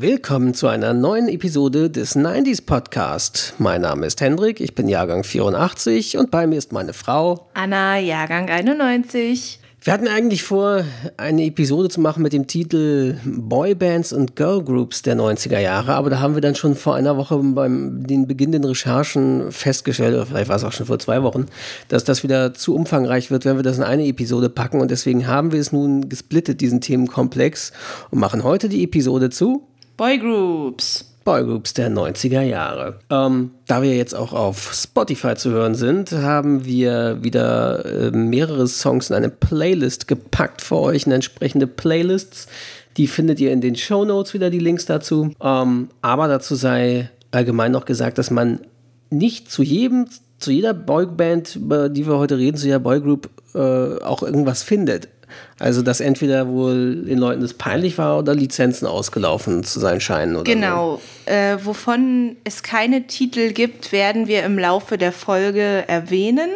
Willkommen zu einer neuen Episode des 90s Podcast. Mein Name ist Hendrik, ich bin Jahrgang 84 und bei mir ist meine Frau Anna, Jahrgang 91. Wir hatten eigentlich vor, eine Episode zu machen mit dem Titel Boybands und Girlgroups der 90er Jahre, aber da haben wir dann schon vor einer Woche beim den Beginn den Recherchen festgestellt, oder vielleicht war es auch schon vor zwei Wochen, dass das wieder zu umfangreich wird, wenn wir das in eine Episode packen und deswegen haben wir es nun gesplittet, diesen Themenkomplex und machen heute die Episode zu Boygroups. Boygroups der 90er Jahre. Ähm, da wir jetzt auch auf Spotify zu hören sind, haben wir wieder äh, mehrere Songs in eine Playlist gepackt für euch, in entsprechende Playlists. Die findet ihr in den Show Notes wieder, die Links dazu. Ähm, aber dazu sei allgemein noch gesagt, dass man nicht zu jedem, zu jeder Boyband, über die wir heute reden, zu jeder Boygroup äh, auch irgendwas findet. Also, dass entweder wohl den Leuten das peinlich war oder Lizenzen ausgelaufen zu sein scheinen. Oder genau. So. Äh, wovon es keine Titel gibt, werden wir im Laufe der Folge erwähnen.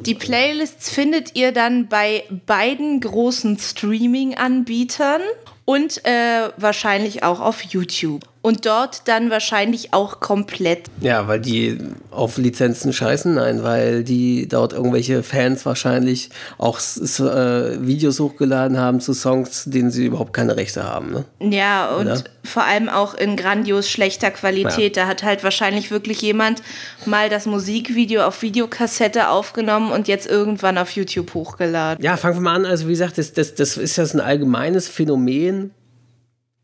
Die Playlists findet ihr dann bei beiden großen Streaming-Anbietern und äh, wahrscheinlich auch auf YouTube. Und dort dann wahrscheinlich auch komplett. Ja, weil die auf Lizenzen scheißen? Nein, weil die dort irgendwelche Fans wahrscheinlich auch äh, Videos hochgeladen haben zu Songs, denen sie überhaupt keine Rechte haben. Ne? Ja, und Oder? vor allem auch in grandios schlechter Qualität. Ja. Da hat halt wahrscheinlich wirklich jemand mal das Musikvideo auf Videokassette aufgenommen und jetzt irgendwann auf YouTube hochgeladen. Ja, fangen wir mal an. Also, wie gesagt, das, das, das ist ja ein allgemeines Phänomen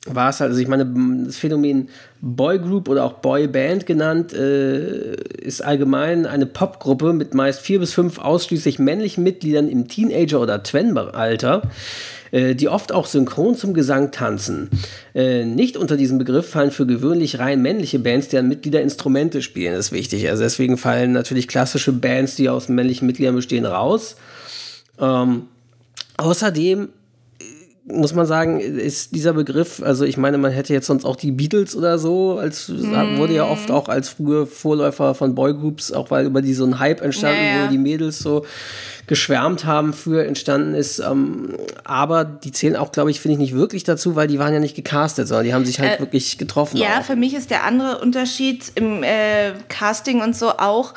war es halt, also ich meine, das Phänomen Boygroup oder auch Boyband genannt, äh, ist allgemein eine Popgruppe mit meist vier bis fünf ausschließlich männlichen Mitgliedern im Teenager- oder Twen-Alter, äh, die oft auch synchron zum Gesang tanzen. Äh, nicht unter diesem Begriff fallen für gewöhnlich rein männliche Bands, deren Mitglieder Instrumente spielen, ist wichtig. Also deswegen fallen natürlich klassische Bands, die aus männlichen Mitgliedern bestehen, raus. Ähm, außerdem muss man sagen, ist dieser Begriff, also ich meine, man hätte jetzt sonst auch die Beatles oder so, als mm. wurde ja oft auch als frühe Vorläufer von Boygroups, auch weil über die so ein Hype entstanden, naja. wo die Mädels so geschwärmt haben für entstanden ist. Ähm, aber die zählen auch, glaube ich, finde ich nicht wirklich dazu, weil die waren ja nicht gecastet, sondern die haben sich halt äh, wirklich getroffen. Ja, auch. für mich ist der andere Unterschied im äh, Casting und so auch,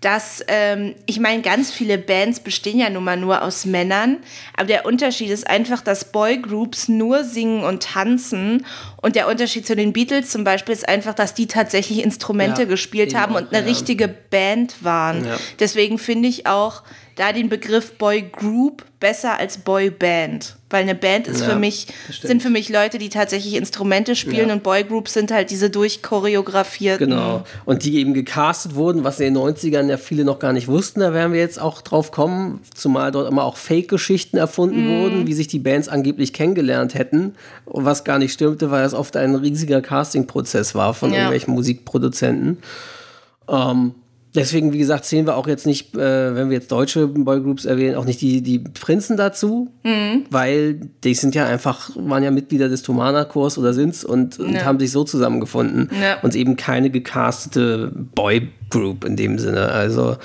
dass, ähm, ich meine, ganz viele Bands bestehen ja nun mal nur aus Männern, aber der Unterschied ist einfach, dass Boygroups nur singen und tanzen und der Unterschied zu den Beatles zum Beispiel ist einfach, dass die tatsächlich Instrumente ja, gespielt haben und eine ja. richtige Band waren. Ja. Deswegen finde ich auch da den Begriff Boygroup besser als Boyband. Weil eine Band ist ja, für mich, sind für mich Leute, die tatsächlich Instrumente spielen ja. und Boygroups sind halt diese durchchoreografierten. Genau. Und die eben gecastet wurden, was in den 90ern ja viele noch gar nicht wussten. Da werden wir jetzt auch drauf kommen, zumal dort immer auch Fake-Geschichten erfunden mm. wurden, wie sich die Bands angeblich kennengelernt hätten. Was gar nicht stimmte, weil es oft ein riesiger Casting-Prozess war von ja. irgendwelchen Musikproduzenten. Ähm, Deswegen, wie gesagt, sehen wir auch jetzt nicht, äh, wenn wir jetzt deutsche Boygroups erwähnen, auch nicht die, die Prinzen dazu, mhm. weil die sind ja einfach, waren ja Mitglieder des Tomana-Chors oder sind's und, ja. und, haben sich so zusammengefunden ja. und eben keine gecastete Boygroup in dem Sinne. Also,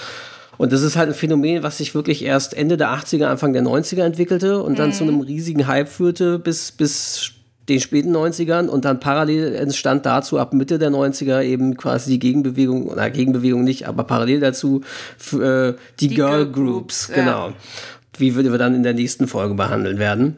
und das ist halt ein Phänomen, was sich wirklich erst Ende der 80er, Anfang der 90er entwickelte und dann mhm. zu einem riesigen Hype führte bis, bis den späten 90ern und dann parallel entstand dazu ab Mitte der 90er eben quasi die Gegenbewegung, oder Gegenbewegung nicht, aber parallel dazu äh, die, die, Girl, Girl Groups, Groups genau. Ja. Wie wir dann in der nächsten Folge behandeln werden.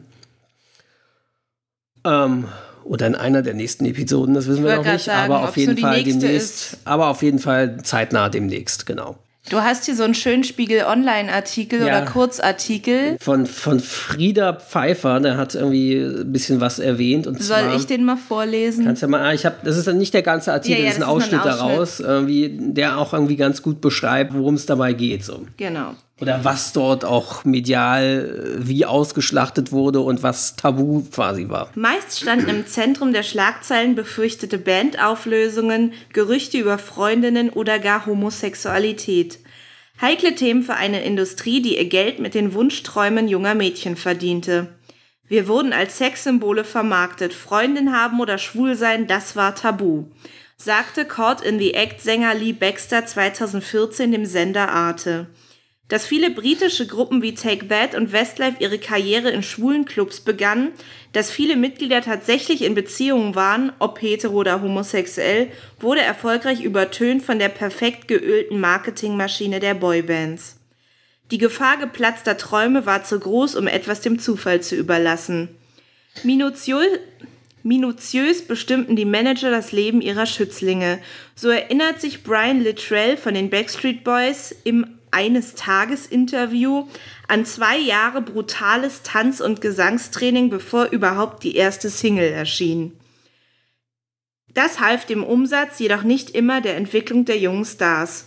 Ähm, oder in einer der nächsten Episoden, das wissen wir noch nicht, sagen, aber auf jeden Fall demnächst, ist. aber auf jeden Fall zeitnah demnächst, genau. Du hast hier so einen schönen Spiegel Online-Artikel ja, oder Kurzartikel. Von, von Frieda Pfeiffer, der hat irgendwie ein bisschen was erwähnt. Und Soll zwar, ich den mal vorlesen? Kannst ja mal, ah, ich hab, das ist nicht der ganze Artikel, ja, ja, das ist ein Ausschnitt, ein Ausschnitt daraus, irgendwie, der auch irgendwie ganz gut beschreibt, worum es dabei geht. So. Genau oder was dort auch medial wie ausgeschlachtet wurde und was tabu quasi war. Meist standen im Zentrum der Schlagzeilen befürchtete Bandauflösungen, Gerüchte über Freundinnen oder gar Homosexualität. Heikle Themen für eine Industrie, die ihr Geld mit den Wunschträumen junger Mädchen verdiente. Wir wurden als Sexsymbole vermarktet, Freundin haben oder schwul sein, das war tabu, sagte Caught in the Act Sänger Lee Baxter 2014 dem Sender Arte. Dass viele britische Gruppen wie Take That und Westlife ihre Karriere in schwulen Clubs begannen, dass viele Mitglieder tatsächlich in Beziehungen waren, ob hetero oder homosexuell, wurde erfolgreich übertönt von der perfekt geölten Marketingmaschine der Boybands. Die Gefahr geplatzter Träume war zu groß, um etwas dem Zufall zu überlassen. Minutiös, minutiös bestimmten die Manager das Leben ihrer Schützlinge. So erinnert sich Brian Littrell von den Backstreet Boys im eines Tages Interview an zwei Jahre brutales Tanz- und Gesangstraining, bevor überhaupt die erste Single erschien. Das half dem Umsatz jedoch nicht immer der Entwicklung der jungen Stars.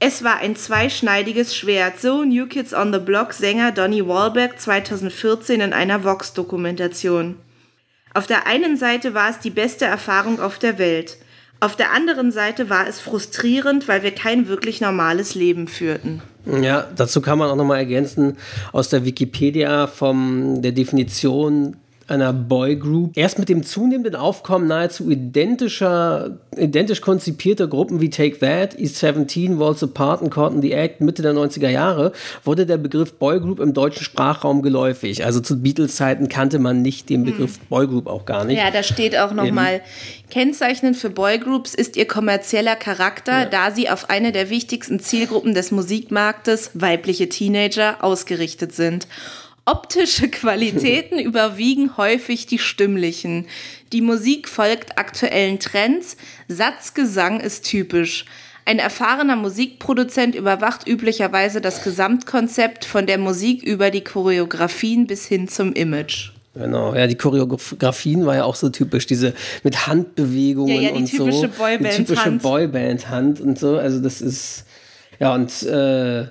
Es war ein zweischneidiges Schwert, so New Kids on the Block Sänger Donny Wahlberg 2014 in einer Vox-Dokumentation. Auf der einen Seite war es die beste Erfahrung auf der Welt – auf der anderen Seite war es frustrierend, weil wir kein wirklich normales Leben führten. Ja, dazu kann man auch nochmal ergänzen aus der Wikipedia von der Definition einer Boygroup. Erst mit dem zunehmenden Aufkommen nahezu identischer, identisch konzipierter Gruppen wie Take That, East 17, Walls Apart und Caught in the Act Mitte der 90er Jahre wurde der Begriff Boygroup im deutschen Sprachraum geläufig. Also zu Beatles-Zeiten kannte man nicht den Begriff hm. Boygroup auch gar nicht. Ja, da steht auch nochmal, kennzeichnend für Boygroups ist ihr kommerzieller Charakter, ja. da sie auf eine der wichtigsten Zielgruppen des Musikmarktes, weibliche Teenager, ausgerichtet sind. Optische Qualitäten überwiegen häufig die stimmlichen. Die Musik folgt aktuellen Trends, Satzgesang ist typisch. Ein erfahrener Musikproduzent überwacht üblicherweise das Gesamtkonzept von der Musik über die Choreografien bis hin zum Image. Genau, ja, die Choreografien war ja auch so typisch, diese mit Handbewegungen ja, ja, und so. Boyband die typische Boyband-Hand und so. Also das ist, ja, und äh,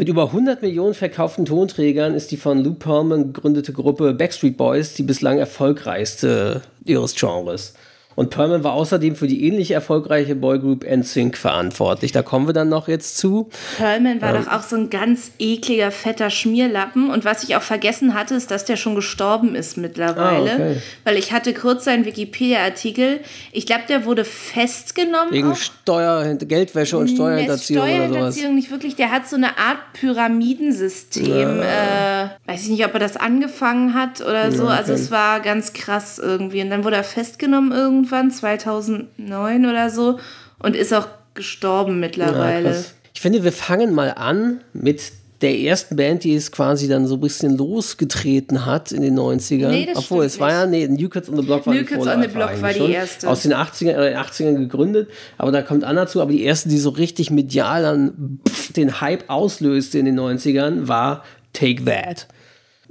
mit über 100 Millionen verkauften Tonträgern ist die von Lou Pearlman gegründete Gruppe Backstreet Boys die bislang erfolgreichste ihres Genres. Und Perlman war außerdem für die ähnlich erfolgreiche Boygroup NSYNC verantwortlich. Da kommen wir dann noch jetzt zu. Perlman war ähm. doch auch so ein ganz ekliger, fetter Schmierlappen. Und was ich auch vergessen hatte, ist, dass der schon gestorben ist mittlerweile. Ah, okay. Weil ich hatte kurz seinen Wikipedia-Artikel. Ich glaube, der wurde festgenommen. Wegen auch. Steuer, Geldwäsche und Steuerhinterziehung, Steuerhinterziehung oder sowas. nicht wirklich. Der hat so eine Art Pyramidensystem. Ja. Äh, weiß ich nicht, ob er das angefangen hat oder so. Ja, okay. Also es war ganz krass irgendwie. Und dann wurde er festgenommen irgendwann irgendwann, 2009 oder so, und ist auch gestorben mittlerweile. Ja, ich finde, wir fangen mal an mit der ersten Band, die es quasi dann so ein bisschen losgetreten hat in den 90ern. Nee, Obwohl, es war ja, nee, New Kids on the Block war New Kids on the Block war die erste. Aus den 80ern, äh, 80ern gegründet, aber da kommt Anna zu. Aber die erste, die so richtig medial dann pff, den Hype auslöste in den 90ern, war Take That.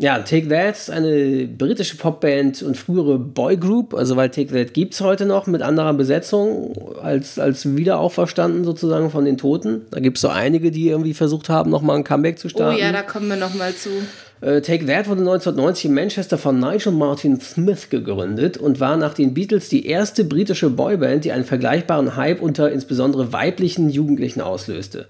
Ja, Take That ist eine britische Popband und frühere Boygroup, also weil Take That gibt es heute noch mit anderer Besetzung als, als Wiederauferstanden sozusagen von den Toten. Da gibt es so einige, die irgendwie versucht haben, nochmal ein Comeback zu starten. Oh ja, da kommen wir nochmal zu. Äh, Take That wurde 1990 in Manchester von Nigel Martin Smith gegründet und war nach den Beatles die erste britische Boyband, die einen vergleichbaren Hype unter insbesondere weiblichen Jugendlichen auslöste.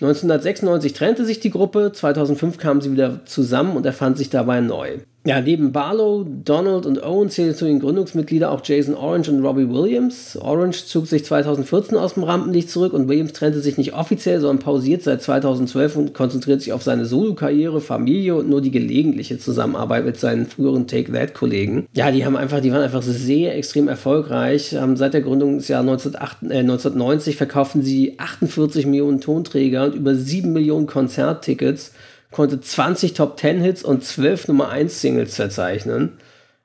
1996 trennte sich die Gruppe, 2005 kamen sie wieder zusammen und erfand sich dabei neu. Ja, neben Barlow, Donald und Owen zählen zu den Gründungsmitgliedern auch Jason Orange und Robbie Williams. Orange zog sich 2014 aus dem Rampenlicht zurück und Williams trennte sich nicht offiziell, sondern pausiert seit 2012 und konzentriert sich auf seine Solokarriere, Familie und nur die gelegentliche Zusammenarbeit mit seinen früheren Take That Kollegen. Ja, die haben einfach, die waren einfach sehr extrem erfolgreich. Seit der Gründung des Jahres 1990 verkauften sie 48 Millionen Tonträger und über 7 Millionen Konzerttickets konnte 20 Top 10 Hits und 12 Nummer 1 Singles verzeichnen.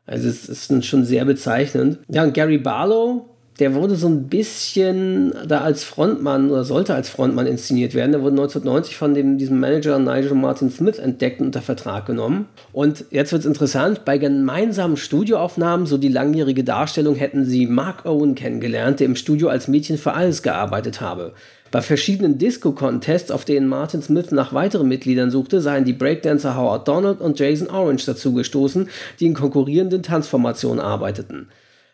Also es ist schon sehr bezeichnend. Ja, und Gary Barlow, der wurde so ein bisschen da als Frontmann oder sollte als Frontmann inszeniert werden. Der wurde 1990 von dem, diesem Manager Nigel Martin Smith entdeckt und unter Vertrag genommen. Und jetzt wird es interessant, bei gemeinsamen Studioaufnahmen, so die langjährige Darstellung, hätten sie Mark Owen kennengelernt, der im Studio als Mädchen für alles gearbeitet habe. Bei verschiedenen Disco-Contests, auf denen Martin Smith nach weiteren Mitgliedern suchte, seien die Breakdancer Howard Donald und Jason Orange dazugestoßen, die in konkurrierenden Tanzformationen arbeiteten.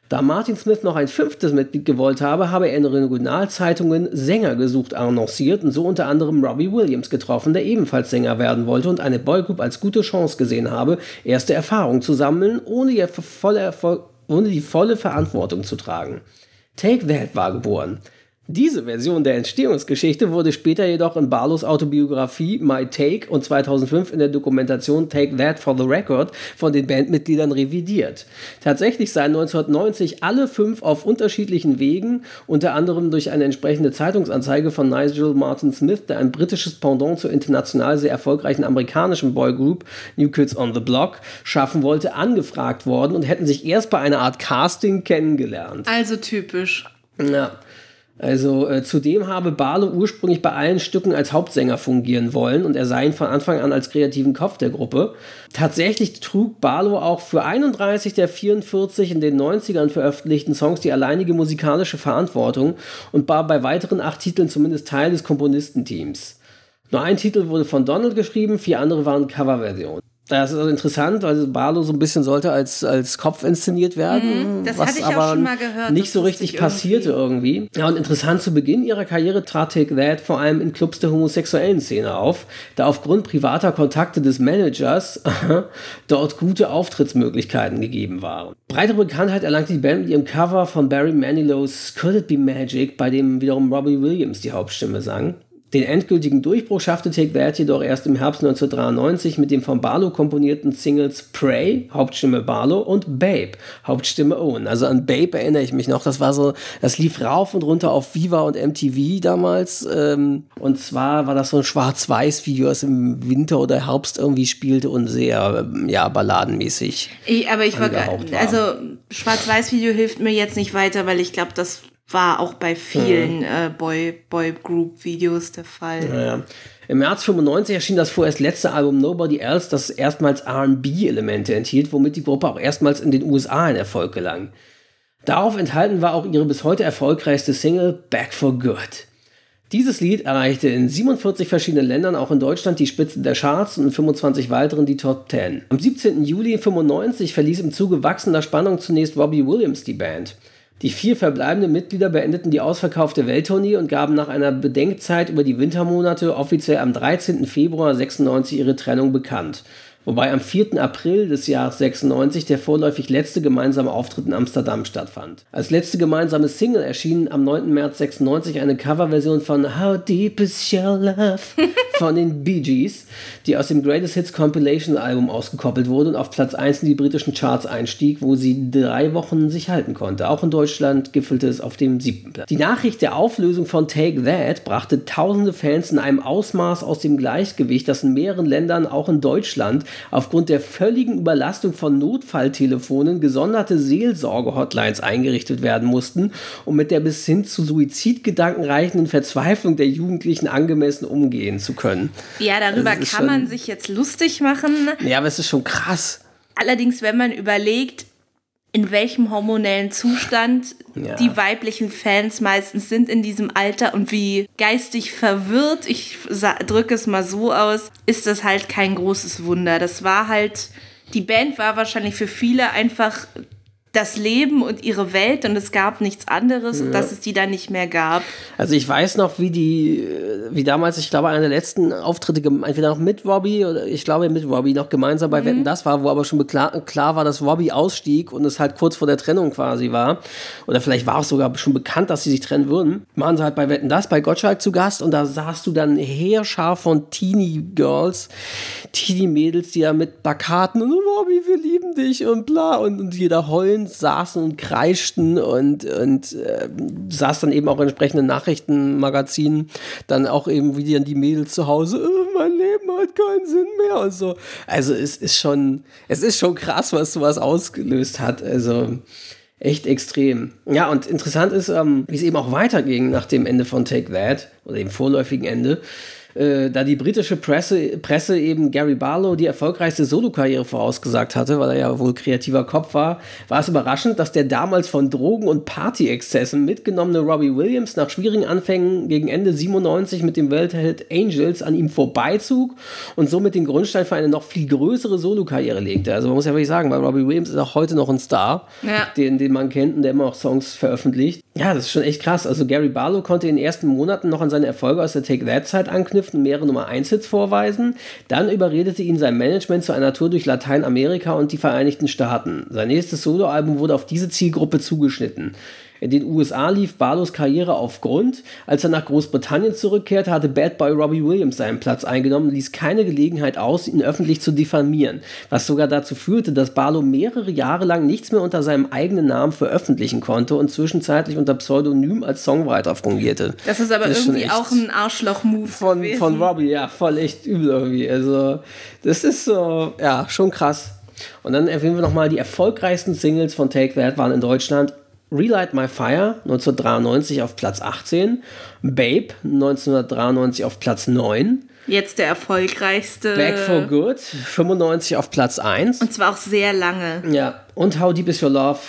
Da Martin Smith noch ein fünftes Mitglied gewollt habe, habe er in Regionalzeitungen Sänger gesucht annonciert und so unter anderem Robbie Williams getroffen, der ebenfalls Sänger werden wollte und eine Boygroup als gute Chance gesehen habe, erste Erfahrungen zu sammeln, ohne die volle, ohne die volle Verantwortung zu tragen. Take That war geboren. Diese Version der Entstehungsgeschichte wurde später jedoch in Barlows Autobiografie My Take und 2005 in der Dokumentation Take That for the Record von den Bandmitgliedern revidiert. Tatsächlich seien 1990 alle fünf auf unterschiedlichen Wegen, unter anderem durch eine entsprechende Zeitungsanzeige von Nigel Martin Smith, der ein britisches Pendant zur international sehr erfolgreichen amerikanischen Boygroup New Kids on the Block schaffen wollte, angefragt worden und hätten sich erst bei einer Art Casting kennengelernt. Also typisch. Ja. Also äh, zudem habe Barlow ursprünglich bei allen Stücken als Hauptsänger fungieren wollen und er sei ihn von Anfang an als kreativen Kopf der Gruppe. Tatsächlich trug Barlow auch für 31 der 44 in den 90ern veröffentlichten Songs die alleinige musikalische Verantwortung und war bei weiteren acht Titeln zumindest Teil des Komponistenteams. Nur ein Titel wurde von Donald geschrieben, vier andere waren Coverversionen. Das ist also interessant, weil Barlow so ein bisschen sollte als, als Kopf inszeniert werden. Mhm, das was hatte ich aber auch schon mal gehört. Nicht so richtig ich passierte irgendwie. Ja, und interessant zu Beginn ihrer Karriere trat Take That vor allem in Clubs der homosexuellen Szene auf, da aufgrund privater Kontakte des Managers dort gute Auftrittsmöglichkeiten gegeben waren. Breitere Bekanntheit erlangte die Band mit ihrem Cover von Barry Manilow's Could It Be Magic, bei dem wiederum Robbie Williams die Hauptstimme sang. Den endgültigen Durchbruch schaffte Take That jedoch erst im Herbst 1993 mit den von Barlow komponierten Singles Pray, Hauptstimme Barlow, und Babe, Hauptstimme Owen. Also an Babe erinnere ich mich noch. Das war so, das lief rauf und runter auf Viva und MTV damals. Ähm, und zwar war das so ein Schwarz-Weiß-Video, das im Winter oder Herbst irgendwie spielte und sehr, ähm, ja, balladenmäßig. Ich, aber ich war, also Schwarz-Weiß-Video hilft mir jetzt nicht weiter, weil ich glaube, das war auch bei vielen äh, Boy, Boy Group Videos der Fall. Naja. Im März 95 erschien das vorerst letzte Album Nobody Else, das erstmals RB-Elemente enthielt, womit die Gruppe auch erstmals in den USA in Erfolg gelang. Darauf enthalten war auch ihre bis heute erfolgreichste Single Back for Good. Dieses Lied erreichte in 47 verschiedenen Ländern, auch in Deutschland, die Spitzen der Charts und in 25 weiteren die Top 10. Am 17. Juli 95 verließ im Zuge wachsender Spannung zunächst Robbie Williams die Band. Die vier verbleibenden Mitglieder beendeten die ausverkaufte Welttournee und gaben nach einer Bedenkzeit über die Wintermonate offiziell am 13. Februar 96 ihre Trennung bekannt. Wobei am 4. April des Jahres 96 der vorläufig letzte gemeinsame Auftritt in Amsterdam stattfand. Als letzte gemeinsame Single erschien am 9. März 96 eine Coverversion von How Deep Is Your Love von den Bee Gees, die aus dem Greatest Hits Compilation Album ausgekoppelt wurde und auf Platz 1 in die britischen Charts einstieg, wo sie drei Wochen sich halten konnte. Auch in Deutschland gipfelte es auf dem siebten Platz. Die Nachricht der Auflösung von Take That brachte tausende Fans in einem Ausmaß aus dem Gleichgewicht, das in mehreren Ländern, auch in Deutschland, aufgrund der völligen Überlastung von Notfalltelefonen gesonderte Seelsorge-Hotlines eingerichtet werden mussten, um mit der bis hin zu Suizidgedanken reichenden Verzweiflung der Jugendlichen angemessen umgehen zu können. Ja, darüber ist kann man schon- sich jetzt lustig machen. Ja, aber es ist schon krass. Allerdings, wenn man überlegt, in welchem hormonellen Zustand Ja. die weiblichen Fans meistens sind in diesem Alter und wie geistig verwirrt, ich drücke es mal so aus, ist das halt kein großes Wunder. Das war halt, die Band war wahrscheinlich für viele einfach das Leben und ihre Welt und es gab nichts anderes und dass es die dann nicht mehr gab. Also ich weiß noch, wie die, wie damals, ich glaube, einer der letzten Auftritte, entweder noch mit Robbie oder ich glaube mit Robbie noch gemeinsam bei Wetten das war, wo aber schon beklar, klar war, dass Robbie ausstieg und es halt kurz vor der Trennung quasi war. Oder vielleicht war es sogar schon bekannt, dass sie sich trennen würden. Waren sie halt bei Wetten das, bei Gottschalk zu Gast und da sahst du dann Heerschar von Teenie Girls, Teenie Mädels, die da mit Plakaten und Robbie, wir lieben dich und bla und, und jeder heulend saßen und kreischten und, und äh, saß dann eben auch in entsprechenden Nachrichtenmagazinen, dann auch eben wie dann die Mädels zu Hause, äh, mein Leben hat keinen Sinn mehr und so. Also es ist schon, es ist schon krass, was sowas ausgelöst hat. Also echt extrem. Ja, und interessant ist, ähm, wie es eben auch weiterging nach dem Ende von Take That oder dem vorläufigen Ende. Äh, da die britische Presse, Presse eben Gary Barlow die erfolgreichste Solokarriere vorausgesagt hatte, weil er ja wohl kreativer Kopf war, war es überraschend, dass der damals von Drogen- und Partyexzessen mitgenommene Robbie Williams nach schwierigen Anfängen gegen Ende 97 mit dem Weltheld Angels an ihm vorbeizog und somit den Grundstein für eine noch viel größere Solokarriere legte. Also man muss ja wirklich sagen, weil Robbie Williams ist auch heute noch ein Star, Ja. den, den man kennt und der immer auch Songs veröffentlicht. Ja, das ist schon echt krass. Also Gary Barlow konnte in den ersten Monaten noch an seine Erfolge aus der Take That-Zeit anknüpfen und mehrere Nummer 1-Hits vorweisen. Dann überredete ihn sein Management zu einer Tour durch Lateinamerika und die Vereinigten Staaten. Sein nächstes Soloalbum wurde auf diese Zielgruppe zugeschnitten. In den USA lief Barlows Karriere auf Grund. Als er nach Großbritannien zurückkehrte, hatte Bad Boy Robbie Williams seinen Platz eingenommen und ließ keine Gelegenheit aus, ihn öffentlich zu diffamieren, was sogar dazu führte, dass Barlow mehrere Jahre lang nichts mehr unter seinem eigenen Namen veröffentlichen konnte und zwischenzeitlich unter Pseudonym als Songwriter fungierte. Das ist aber das irgendwie auch ein Arschloch-Move von, von Robbie, ja, voll echt übel irgendwie. Also, das ist so, ja, schon krass. Und dann erwähnen wir nochmal, die erfolgreichsten Singles von Take That waren in Deutschland Relight My Fire 1993 auf Platz 18, Babe 1993 auf Platz 9, Jetzt der erfolgreichste. Back for Good, 95 auf Platz 1. Und zwar auch sehr lange. Ja, und How Deep Is Your Love,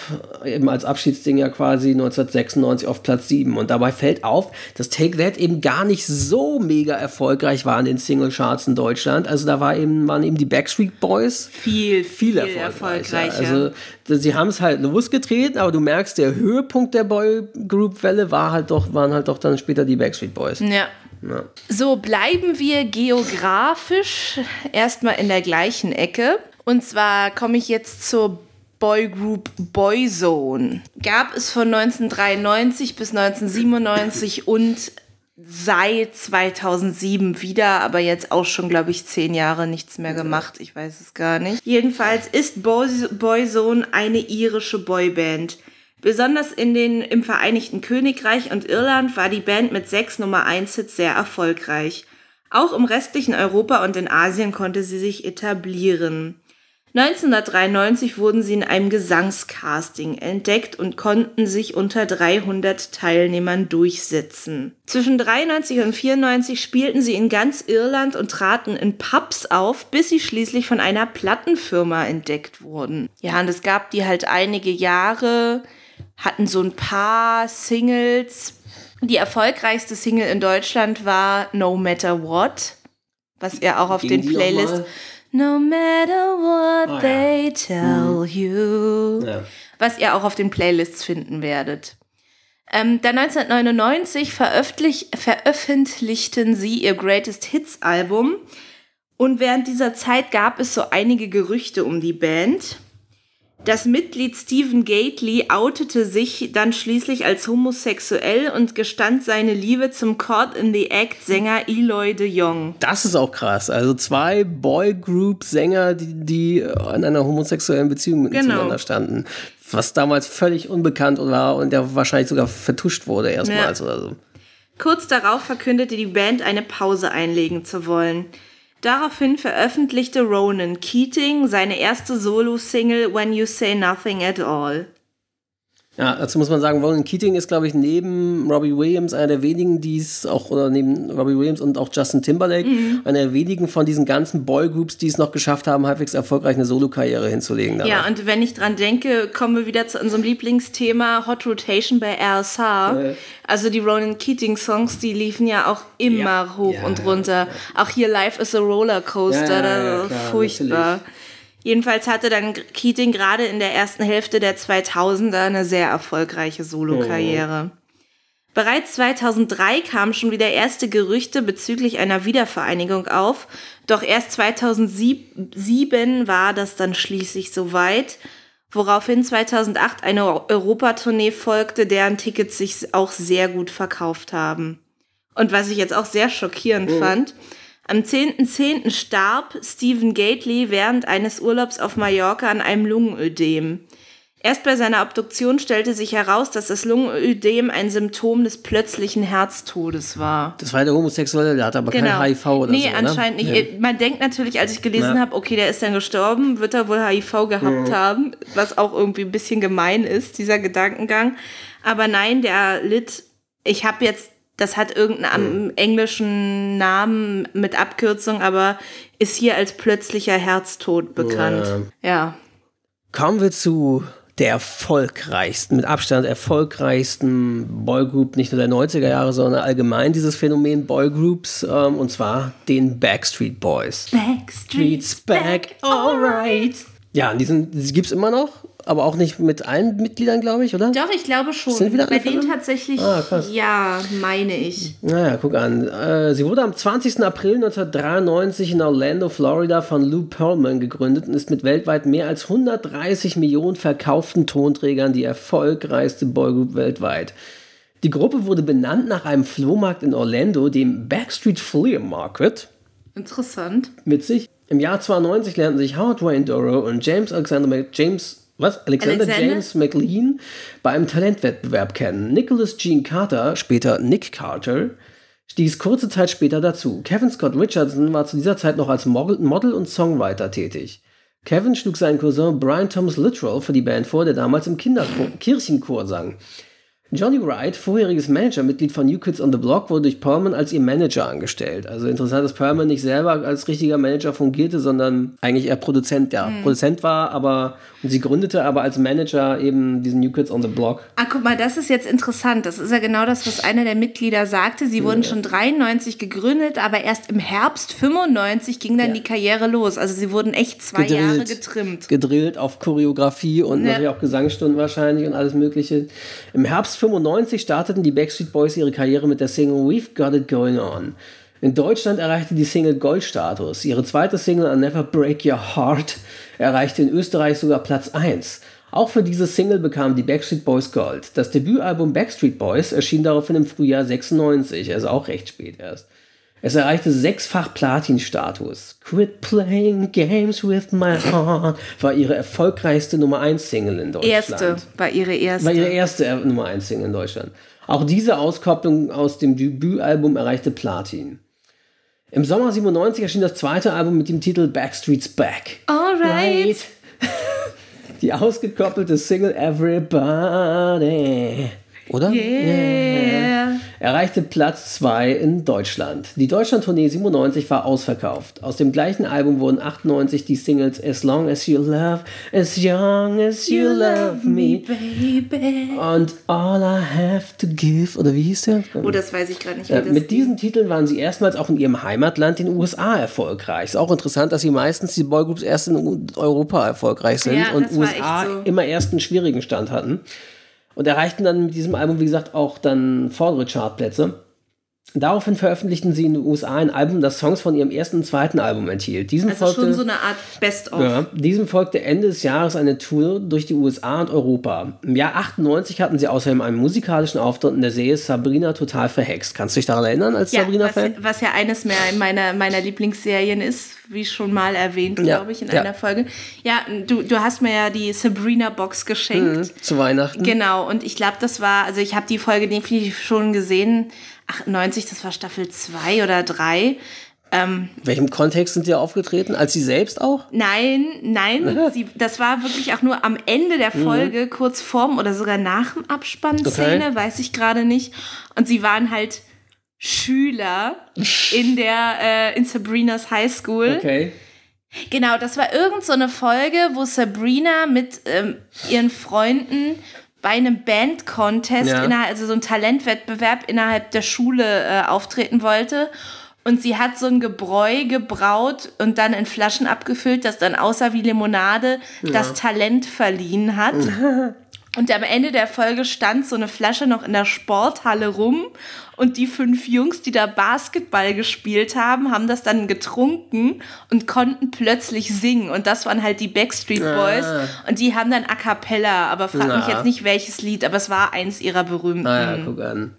eben als Abschiedsding ja quasi 1996 auf Platz 7. Und dabei fällt auf, dass Take That eben gar nicht so mega erfolgreich war in den Single-Charts in Deutschland. Also da war eben, waren eben die Backstreet Boys viel, viel, viel erfolgreicher. erfolgreicher. Also sie haben es halt losgetreten, aber du merkst, der Höhepunkt der Boy-Group-Welle war halt doch, waren halt doch dann später die Backstreet Boys. Ja. Ja. So, bleiben wir geografisch erstmal in der gleichen Ecke. Und zwar komme ich jetzt zur Boygroup Boyzone. Gab es von 1993 bis 1997 und seit 2007 wieder, aber jetzt auch schon, glaube ich, zehn Jahre nichts mehr gemacht. Ich weiß es gar nicht. Jedenfalls ist Boyzone eine irische Boyband. Besonders in den, im Vereinigten Königreich und Irland war die Band mit sechs Nummer 1 Hits sehr erfolgreich. Auch im restlichen Europa und in Asien konnte sie sich etablieren. 1993 wurden sie in einem Gesangscasting entdeckt und konnten sich unter 300 Teilnehmern durchsetzen. Zwischen 93 und 94 spielten sie in ganz Irland und traten in Pubs auf, bis sie schließlich von einer Plattenfirma entdeckt wurden. Ja, und es gab die halt einige Jahre hatten so ein paar Singles. Die erfolgreichste Single in Deutschland war No Matter What, was ihr auch auf Ging den Playlist No matter what oh, they ja. tell hm. you, ja. was ihr auch auf den Playlists finden werdet. Ähm, dann 1999 veröffentlich, veröffentlichten sie ihr Greatest Hits Album und während dieser Zeit gab es so einige Gerüchte um die Band. Das Mitglied Stephen Gately outete sich dann schließlich als homosexuell und gestand seine Liebe zum Caught in the Act Sänger Eloy de Jong. Das ist auch krass. Also zwei Boygroup-Sänger, die, die in einer homosexuellen Beziehung genau. miteinander standen. Was damals völlig unbekannt war und der wahrscheinlich sogar vertuscht wurde erstmals ja. oder so. Kurz darauf verkündete die Band, eine Pause einlegen zu wollen. Daraufhin veröffentlichte Ronan Keating seine erste Solo-Single When You Say Nothing at All. Ja, dazu muss man sagen, Ronan Keating ist, glaube ich, neben Robbie Williams einer der wenigen, die es auch, oder neben Robbie Williams und auch Justin Timberlake, mhm. einer der wenigen von diesen ganzen Boygroups, die es noch geschafft haben, halbwegs erfolgreich eine Solokarriere hinzulegen. Dabei. Ja, und wenn ich dran denke, kommen wir wieder zu unserem Lieblingsthema Hot Rotation bei RSH. Äh. Also die Ronan Keating Songs, die liefen ja auch immer ja. hoch ja, und runter. Ja, auch hier Life is a Rollercoaster, ja, furchtbar. Natürlich. Jedenfalls hatte dann Keating gerade in der ersten Hälfte der 2000er eine sehr erfolgreiche Solokarriere. Oh. Bereits 2003 kamen schon wieder erste Gerüchte bezüglich einer Wiedervereinigung auf, doch erst 2007 war das dann schließlich soweit, woraufhin 2008 eine Europatournee folgte, deren Tickets sich auch sehr gut verkauft haben. Und was ich jetzt auch sehr schockierend oh. fand, am 10.10. .10. starb Stephen Gately während eines Urlaubs auf Mallorca an einem Lungenödem. Erst bei seiner Obduktion stellte sich heraus, dass das Lungenödem ein Symptom des plötzlichen Herztodes war. Das war der Homosexuelle, der hat aber genau. kein HIV oder nee, so. Nee, anscheinend nicht. Ja. Man denkt natürlich, als ich gelesen ja. habe, okay, der ist dann gestorben, wird er wohl HIV gehabt ja. haben, was auch irgendwie ein bisschen gemein ist, dieser Gedankengang. Aber nein, der litt. Ich habe jetzt das hat irgendeinen mhm. englischen Namen mit Abkürzung, aber ist hier als plötzlicher Herztod bekannt. Ja. ja. Kommen wir zu der erfolgreichsten, mit Abstand erfolgreichsten Boygroup, nicht nur der 90er Jahre, sondern allgemein dieses Phänomen Boygroups, ähm, und zwar den Backstreet Boys. Backstreet's back, alright. Ja, die, die gibt es immer noch. Aber auch nicht mit allen Mitgliedern, glaube ich, oder? Doch, ich glaube schon. Sind wieder Bei denen tatsächlich, Ah, ja, meine ich. Naja, guck an. Äh, sie wurde am 20. April 1993 in Orlando, Florida von Lou Pearlman gegründet und ist mit weltweit mehr als 130 Millionen verkauften Tonträgern die erfolgreichste Boygroup weltweit. Die Gruppe wurde benannt nach einem Flohmarkt in Orlando, dem Backstreet Flea Market. Interessant. Witzig. Im Jahr 92 lernten sich Howard Wayne Doro und James Alexander James was? Alexander, Alexander? James McLean bei einem Talentwettbewerb kennen. Nicholas Gene Carter, später Nick Carter, stieß kurze Zeit später dazu. Kevin Scott Richardson war zu dieser Zeit noch als Model und Songwriter tätig. Kevin schlug seinen Cousin Brian Thomas Littrell für die Band vor, der damals im Kinderchor Kirchenchor sang. Johnny Wright, vorheriges Managermitglied von New Kids on the Block, wurde durch Perlman als ihr Manager angestellt. Also interessant, dass Perlman nicht selber als richtiger Manager fungierte, sondern eigentlich eher Produzent, ja, Produzent war, aber und sie gründete aber als Manager eben diesen New Kids on the Block. Ah, guck mal, das ist jetzt interessant. Das ist ja genau das, was einer der Mitglieder sagte. Sie wurden schon 93 gegründet, aber erst im Herbst 95 ging dann Ja. die Karriere los. Also sie wurden echt zwei Jahre getrimmt. Gedrillt auf Choreografie und Ja. natürlich auch Gesangsstunden wahrscheinlich und alles Mögliche. Im Herbst 95 starteten die Backstreet Boys ihre Karriere mit der Single We've Got It Going On. In Deutschland erreichte die Single Goldstatus. Ihre zweite Single A Never Break Your Heart erreichte in Österreich sogar Platz 1. Auch für diese Single bekamen die Backstreet Boys Gold. Das Debütalbum Backstreet Boys erschien daraufhin im Frühjahr 96, also auch recht spät erst. Es erreichte sechsfach Platin-Status. Quit playing games with my heart war ihre erfolgreichste Nummer 1 Single in Deutschland. Erste, war ihre erste. War ihre erste äh, Nummer 1 Single in Deutschland. Auch diese Auskopplung aus dem Debütalbum erreichte Platin. Im Sommer 97 erschien das zweite Album mit dem Titel Backstreet's Back. Alright. Die ausgekoppelte Single Everybody. Oder? Yeah. Erreichte Platz 2 in Deutschland. Die Deutschland-Tournee 97 war ausverkauft. Aus dem gleichen Album wurden 98 die Singles As Long As You Love, As Young As You Love Me baby. und All I Have to Give. Oder wie hieß der? Oh, das weiß ich gerade nicht. Äh, mit diesen Titeln waren sie erstmals auch in ihrem Heimatland, den USA, erfolgreich. Ist auch interessant, dass sie meistens die Boygroups erst in Europa erfolgreich sind Ja, und USA so. immer erst einen schwierigen Stand hatten. Und erreichten dann mit diesem Album, wie gesagt, auch dann vordere Chartplätze. Daraufhin veröffentlichten sie in den USA ein Album, das Songs von ihrem ersten und zweiten Album enthielt. Diesem also folgte, schon so eine Art Best-of. ja, diesem folgte Ende des Jahres eine Tour durch die USA und Europa. Im Jahr 98 hatten sie außerdem einen musikalischen Auftritt in der Serie Sabrina total verhext. Kannst du dich daran erinnern als Ja, was, Sabrina-Fan? was ja eines mehr meiner, meiner Lieblingsserien ist, wie schon mal erwähnt, Ja, glaube ich, in einer Folge. Ja, du, du hast mir ja die Sabrina-Box geschenkt. Mhm, Zu Weihnachten. Genau, und ich glaube, das war, also ich habe die Folge definitiv schon gesehen, 98, das war Staffel 2 oder 3. In welchem Kontext sind sie aufgetreten? Als sie selbst auch? Nein, nein, sie, das war wirklich auch nur am Ende der Mhm. Folge, kurz vorm oder sogar nach dem Abspannszene, Okay. weiß ich gerade nicht. Und sie waren halt Schüler in der, äh, in Sabrinas High School. Okay. Genau, das war irgend so eine Folge, wo Sabrina mit ähm, ihren Freunden bei einem Band-Contest, Ja. innerhalb- also so ein Talentwettbewerb innerhalb der Schule äh, auftreten wollte. Und sie hat so ein Gebräu gebraut und dann in Flaschen abgefüllt, das dann außer wie Limonade das Talent verliehen hat. Und am Ende der Folge stand so eine Flasche noch in der Sporthalle rum und die fünf Jungs, die da Basketball gespielt haben, haben das dann getrunken und konnten plötzlich singen. Und das waren halt die Backstreet Boys. Und die haben dann A Cappella, aber frag mich Na. jetzt nicht welches Lied, aber es war eins ihrer berühmten. Ah ja, guck an.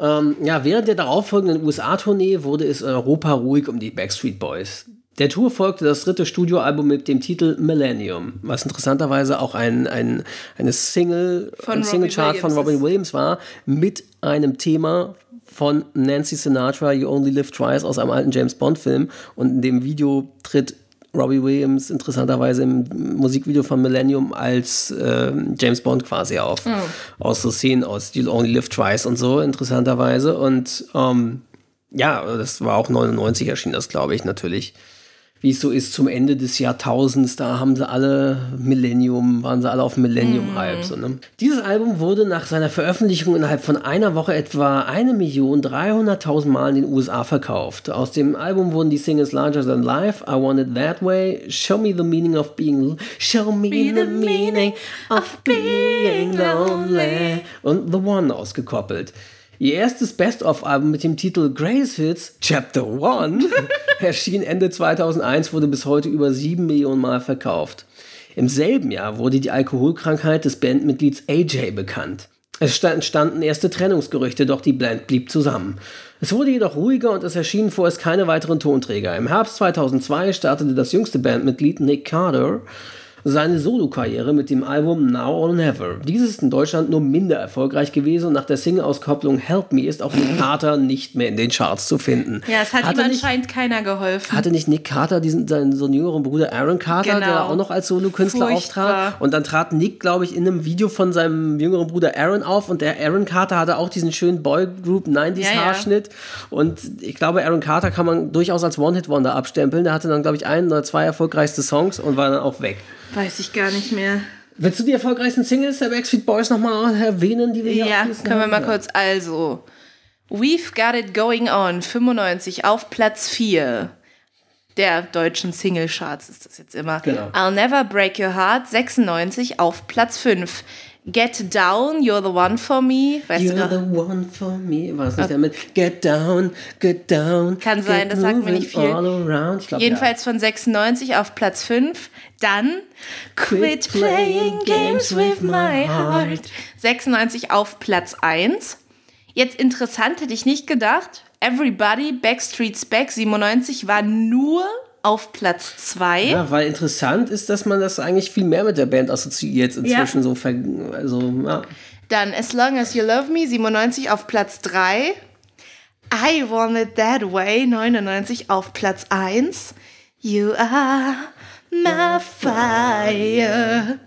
Ähm, ja, während der darauffolgenden USA-Tournee wurde es in Europa ruhig um die Backstreet Boys. Der Tour folgte das dritte Studioalbum mit dem Titel Millennium, was interessanterweise auch ein, ein, eine Single, Von ein Robbie Single-Chart von Williams Robin. Williams war, mit einem Thema von Nancy Sinatra, You Only Live Twice, aus einem alten James Bond-Film. Und in dem Video tritt Robbie Williams interessanterweise im Musikvideo von Millennium als äh, James Bond quasi auf. Aus so Szenen aus You Only Live Twice und so, interessanterweise. Und ähm, ja, das war auch 99 erschien das, glaube ich, natürlich. Wie es so ist zum Ende des Jahrtausends, da haben sie alle Millennium, waren sie alle auf Millennium-Hype. So, ne? Dieses Album wurde nach seiner Veröffentlichung innerhalb von einer Woche etwa 1.300.000 Mal in den USA verkauft. Aus dem Album wurden die Singles Larger Than Life, I Want It That Way, Show Me the Meaning of Being, Show Me the, the Meaning of Being Lonely und The One ausgekoppelt. Ihr erstes Best-of-Album mit dem Titel Grace Hits Chapter 1 erschien Ende 2001, wurde bis heute über 7 Millionen Mal verkauft. Im selben Jahr wurde die Alkoholkrankheit des Bandmitglieds AJ bekannt. Es entstanden erste Trennungsgerüchte, doch die Band blieb zusammen. Es wurde jedoch ruhiger und es erschienen vorerst keine weiteren Tonträger. Im Herbst 2002 startete das jüngste Bandmitglied Nick Carter seine Solokarriere mit dem Album Now or Never. Dieses ist in Deutschland nur minder erfolgreich gewesen und nach der Single-Auskopplung Help Me ist auch Nick Carter nicht mehr in den Charts zu finden. Ja, es hat hatte ihm anscheinend nicht, keiner geholfen. Hatte nicht Nick Carter diesen, seinen so jüngeren Bruder Aaron Carter, genau. der auch noch als Solokünstler auftrat? Und dann trat Nick, glaube ich, in einem Video von seinem jüngeren Bruder Aaron auf und der Aaron Carter hatte auch diesen schönen Boygroup 90s ja, Haarschnitt. Ja. Und ich glaube, Aaron Carter kann man durchaus als One-Hit-Wonder abstempeln. Der hatte dann, glaube ich, ein oder zwei erfolgreichste Songs und war dann auch weg. Weiß ich gar nicht mehr. Willst du die erfolgreichsten Singles der Backstreet Boys nochmal erwähnen, die wir hier Ja, können wir mal kurz. Also, We've Got It Going On, 95 auf Platz 4 der deutschen Single-Charts ist das jetzt immer. Genau. I'll Never Break Your Heart, 96 auf Platz 5. Get Down, You're the One for Me. Weißt you're du the One for Me. War es nicht okay. damit? Get Down, Get Down. Kann sein, das sagt mir nicht viel. Glaub, Jedenfalls ja. von 96 auf Platz 5. Dann Quit, Quit Playing Games with My Heart. 96 auf Platz 1. Jetzt interessant, hätte ich nicht gedacht. Everybody, Backstreet's Back, 97 war nur auf Platz 2. Ja, weil interessant ist, dass man das eigentlich viel mehr mit der Band assoziiert inzwischen. Ja. So, also, ja. Dann As Long As You Love Me, 97 auf Platz 3. I Want It That Way, 99 auf Platz 1. You are my fire.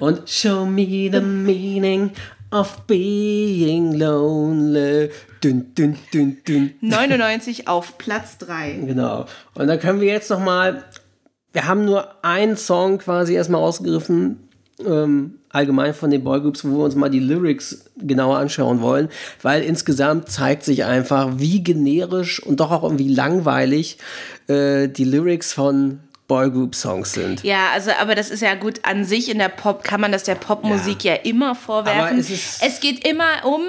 Und Show Me the Meaning of Being Lonely. Dün, dün, dün, dün. 99 auf Platz 3. Genau. Und da können wir jetzt noch mal, wir haben nur einen Song quasi erstmal ausgegriffen, ähm, allgemein von den Boygroups, wo wir uns mal die Lyrics genauer anschauen wollen, weil insgesamt zeigt sich einfach, wie generisch und doch auch irgendwie langweilig äh, die Lyrics von Boygroup-Songs sind. Ja, also aber das ist ja gut an sich in der Pop kann man das der Popmusik ja. ja immer vorwerfen. Es, es, geht immer um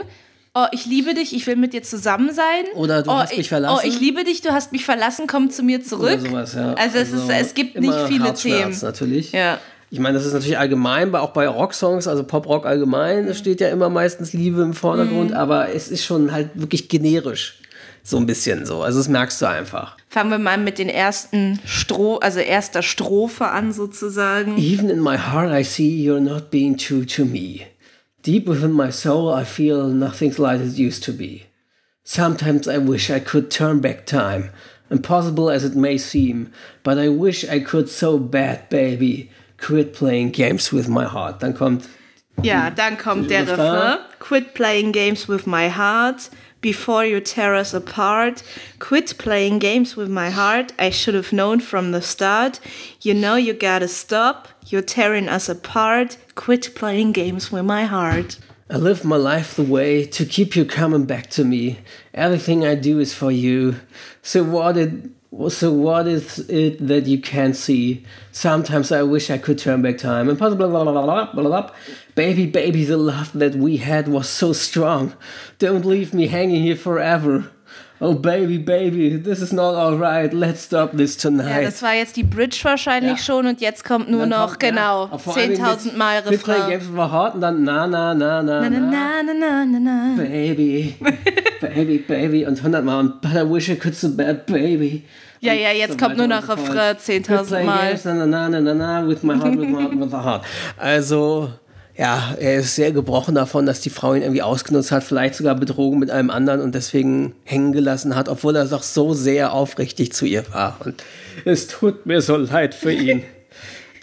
Oh, ich liebe dich, ich will mit dir zusammen sein. Oder du oh, hast mich verlassen. Oh, ich liebe dich, du hast mich verlassen, komm zu mir zurück. Oder sowas, ja. Also, es, ist, es gibt nicht viele Themen. natürlich. Ja. Ich meine, das ist natürlich allgemein, auch bei Rocksongs, also Pop-Rock allgemein, da steht ja immer meistens Liebe im Vordergrund, mhm. aber es ist schon halt wirklich generisch. So ein bisschen so. Also das merkst du einfach. Fangen wir mal mit den ersten Stro also erster Strophe an sozusagen. Even in my heart I see you're not being true to me. Deep within my soul I feel nothing's like it used to be. Sometimes I wish I could turn back time, impossible as it may seem, but I wish I could so bad, baby. Quit playing games with my heart. Dann kommt Ja, dann kommt der Refrain. Quit playing games with my heart. Before you tear us apart. Quit playing games with my heart. I should have known from the start. You know you gotta stop. You're tearing us apart. Quit playing games with my heart. I live my life the way to keep you coming back to me. Everything I do is for you. So what it so what is it that you can't see? Sometimes I wish I could turn back time and blah blah blah blah blah blah blah. Baby, baby, the love that we had was so strong. Don't leave me hanging here forever. Oh baby, baby, this is not alright. Let's stop this tonight. Ja, das war jetzt die Bridge wahrscheinlich ja. schon und jetzt kommt nur noch kommt, genau ja, 10.000 Mal Refrain. Games of Heart und dann na na na na na na na na na na Baby, baby, baby und 100 Mal und But I wish I could so bad, baby. Ja, ja, jetzt so kommt nur noch Refrain 10.000 Mal. Na, na, na, na, na, with my heart, with my heart, with my heart. Also ja, er ist sehr gebrochen davon, dass die Frau ihn irgendwie ausgenutzt hat, vielleicht sogar betrogen mit einem anderen und deswegen hängen gelassen hat, obwohl er doch so sehr aufrichtig zu ihr war. Und es tut mir so leid für ihn.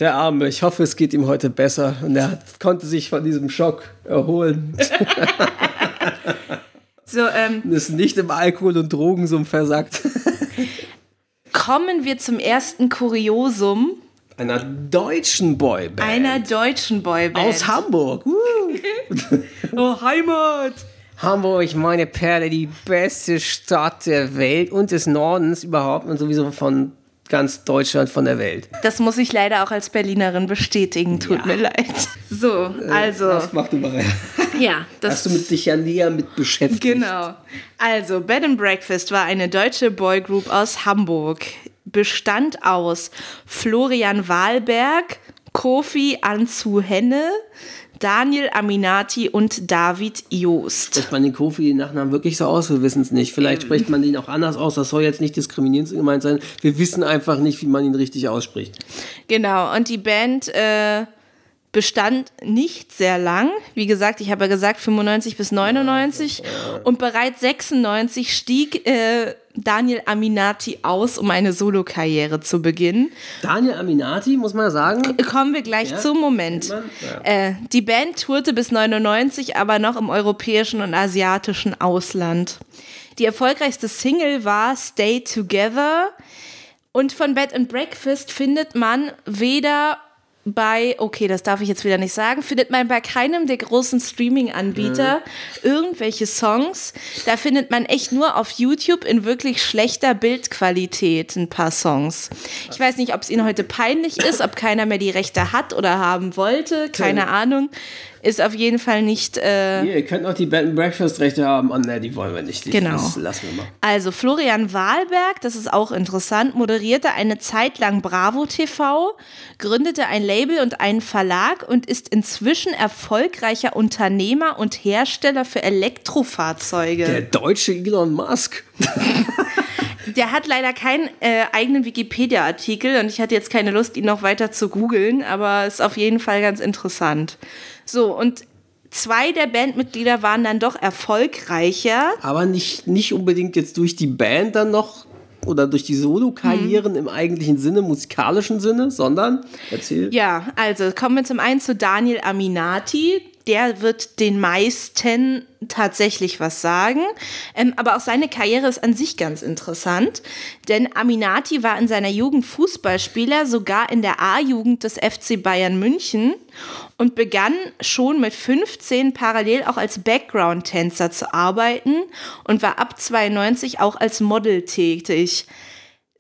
Der Arme, ich hoffe, es geht ihm heute besser und er hat, konnte sich von diesem Schock erholen. so, ähm. Ist nicht im Alkohol- und Drogensumpf versackt. Kommen wir zum ersten Kuriosum Einer deutschen Boyband. einer deutschen Boyband. Aus Hamburg. Oh, Heimat! Hamburg, meine Perle, die beste Stadt der Welt und des Nordens überhaupt und sowieso von ganz Deutschland, von der Welt. Das muss ich leider auch als Berlinerin bestätigen, tut Ja. mir leid. So, also, Das macht überall. ja, das Hast du mit dich ja näher mit beschäftigt. Genau. Also, Bed and Breakfast war eine deutsche Boygroup aus Hamburg. Bestand aus Florian Wahlberg, Kofi Anzu Henne, Daniel Aminati und David Joost. Spricht man den Kofi den Nachnamen wirklich so aus? Wir wissen es nicht. Vielleicht spricht man den auch anders aus. Das soll jetzt nicht diskriminierend gemeint sein. Wir wissen einfach nicht, wie man ihn richtig ausspricht. Genau, und die Band äh, bestand nicht sehr lang. Wie gesagt, ich habe ja gesagt 95 bis 99. Und bereits 96 stieg äh, Daniel Aminati aus, um eine Solokarriere zu beginnen. Daniel Aminati, muss man sagen. Kommen wir gleich Ja, zum Moment. ja. Äh, die Band tourte bis 99, aber noch im europäischen und asiatischen Ausland. Die erfolgreichste Single war Stay Together. Und von Bed and Breakfast findet man weder bei, okay, das darf ich jetzt wieder nicht sagen, findet man bei keinem der großen Streaming-Anbieter irgendwelche Songs. Da findet man echt nur auf YouTube in wirklich schlechter Bildqualität ein paar Songs. Ich weiß nicht, ob es ihnen heute peinlich ist, ob keiner mehr die Rechte hat oder haben wollte, keine Ahnung. Ist auf jeden Fall nicht. Äh, Hier, ihr könnt noch die Bed and Breakfast Rechte haben. Oh ne, die wollen wir nicht. Die, Genau. Lassen wir mal. Also Florian Wahlberg, das ist auch interessant, moderierte eine Zeit lang Bravo TV, gründete ein Label und einen Verlag und ist inzwischen erfolgreicher Unternehmer und Hersteller für Elektrofahrzeuge. Der deutsche Elon Musk. Der hat leider keinen äh, eigenen Wikipedia-Artikel und ich hatte jetzt keine Lust, ihn noch weiter zu googeln, aber ist auf jeden Fall ganz interessant. So, und zwei der Bandmitglieder waren dann doch erfolgreicher. Aber nicht, nicht unbedingt jetzt durch die Band dann noch oder durch die Solo-Karrieren im eigentlichen Sinne, musikalischen Sinne, sondern, erzähl. Ja, also kommen wir zum einen zu Daniel Aminati. Der wird den meisten tatsächlich was sagen. Ähm, aber auch seine Karriere ist an sich ganz interessant. Denn Aminati war in seiner Jugend Fußballspieler, sogar in der A-Jugend des FC Bayern München und begann schon mit 15 parallel auch als Background-Tänzer zu arbeiten und war ab 92 auch als Model tätig.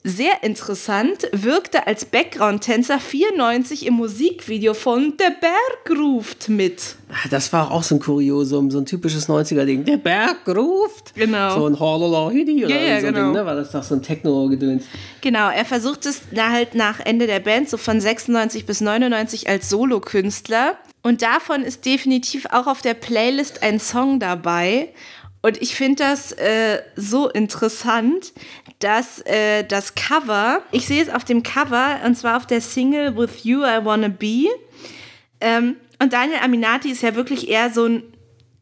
Sehr interessant, wirkte als Background-Tänzer 94 im Musikvideo von Der Berg ruft mit. Ah, Das war auch so ein Kuriosum, so ein typisches 90er-Ding. Der Berg ruft. Genau. So ein Hololahidi oder ja, so ein genau. Ding, ne? War das doch so ein Techno-Gedöns. Genau, er versucht es halt nach Ende der Band, so von 96 bis 99 als Solokünstler. Und davon ist definitiv auch auf der Playlist ein Song dabei. Und ich finde das äh, so interessant, dass äh, das Cover, ich sehe es auf dem Cover, und zwar auf der Single With You I Wanna Be. Ähm, und Daniel Aminati ist ja wirklich eher so ein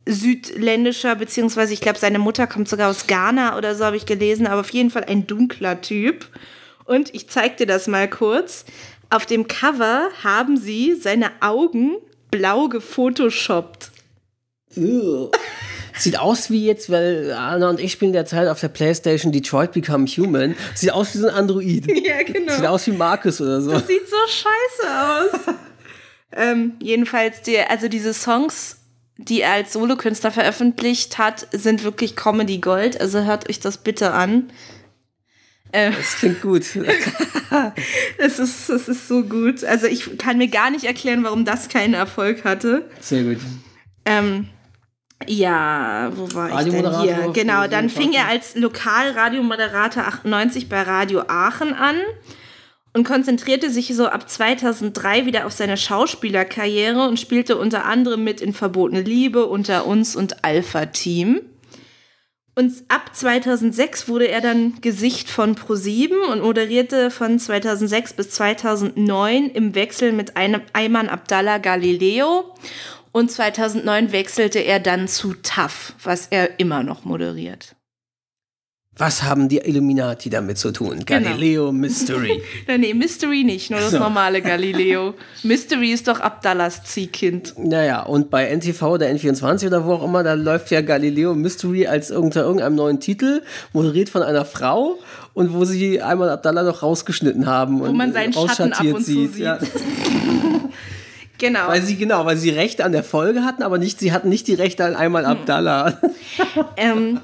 südländischer, beziehungsweise ich glaube, seine Mutter kommt sogar aus Ghana oder so, habe ich gelesen, aber auf jeden Fall ein dunkler Typ. Und ich zeig dir das mal kurz. Auf dem Cover haben sie seine Augen blau gefotoshoppt. Sieht aus wie jetzt, weil Anna und ich spielen derzeit auf der Playstation Detroit Become Human. Sieht aus wie so ein Android. Ja, genau. Sieht aus wie Marcus oder so. Das sieht so scheiße aus. ähm, jedenfalls, die, also diese Songs, die er als Solokünstler veröffentlicht hat, sind wirklich Comedy Gold. Also hört euch das bitte an. Das klingt gut. Es ist, es ist so gut. Also ich kann mir gar nicht erklären, warum das keinen Erfolg hatte. Sehr gut. Ähm, ja, wo war ich denn hier? Genau, dann fing er als Lokalradiomoderator 98 bei Radio Aachen an und konzentrierte sich so ab 2003 wieder auf seine Schauspielerkarriere und spielte unter anderem mit in Verbotene Liebe, Unter uns und Alpha Team. Und ab 2006 wurde er dann Gesicht von Pro7 und moderierte von 2006 bis 2009 im Wechsel mit einem Ayman Abdallah Galileo. Und 2009 wechselte er dann zu TAF, was er immer noch moderiert. Was haben die Illuminati damit zu tun? Genau. Galileo Mystery. nee, Mystery nicht, nur das so. normale Galileo. Mystery ist doch Abdallahs Ziehkind. Naja, und bei NTV oder N24 oder wo auch immer, da läuft ja Galileo Mystery als unter irgendeinem neuen Titel, moderiert von einer Frau und wo sie einmal Abdallah noch rausgeschnitten haben. Wo und man seinen Schatten ab und sieht. sieht. Ja. Genau. Weil sie, genau, weil sie Rechte an der Folge hatten, aber nicht, sie hatten nicht die Rechte an einmal hm. Abdallah. ähm,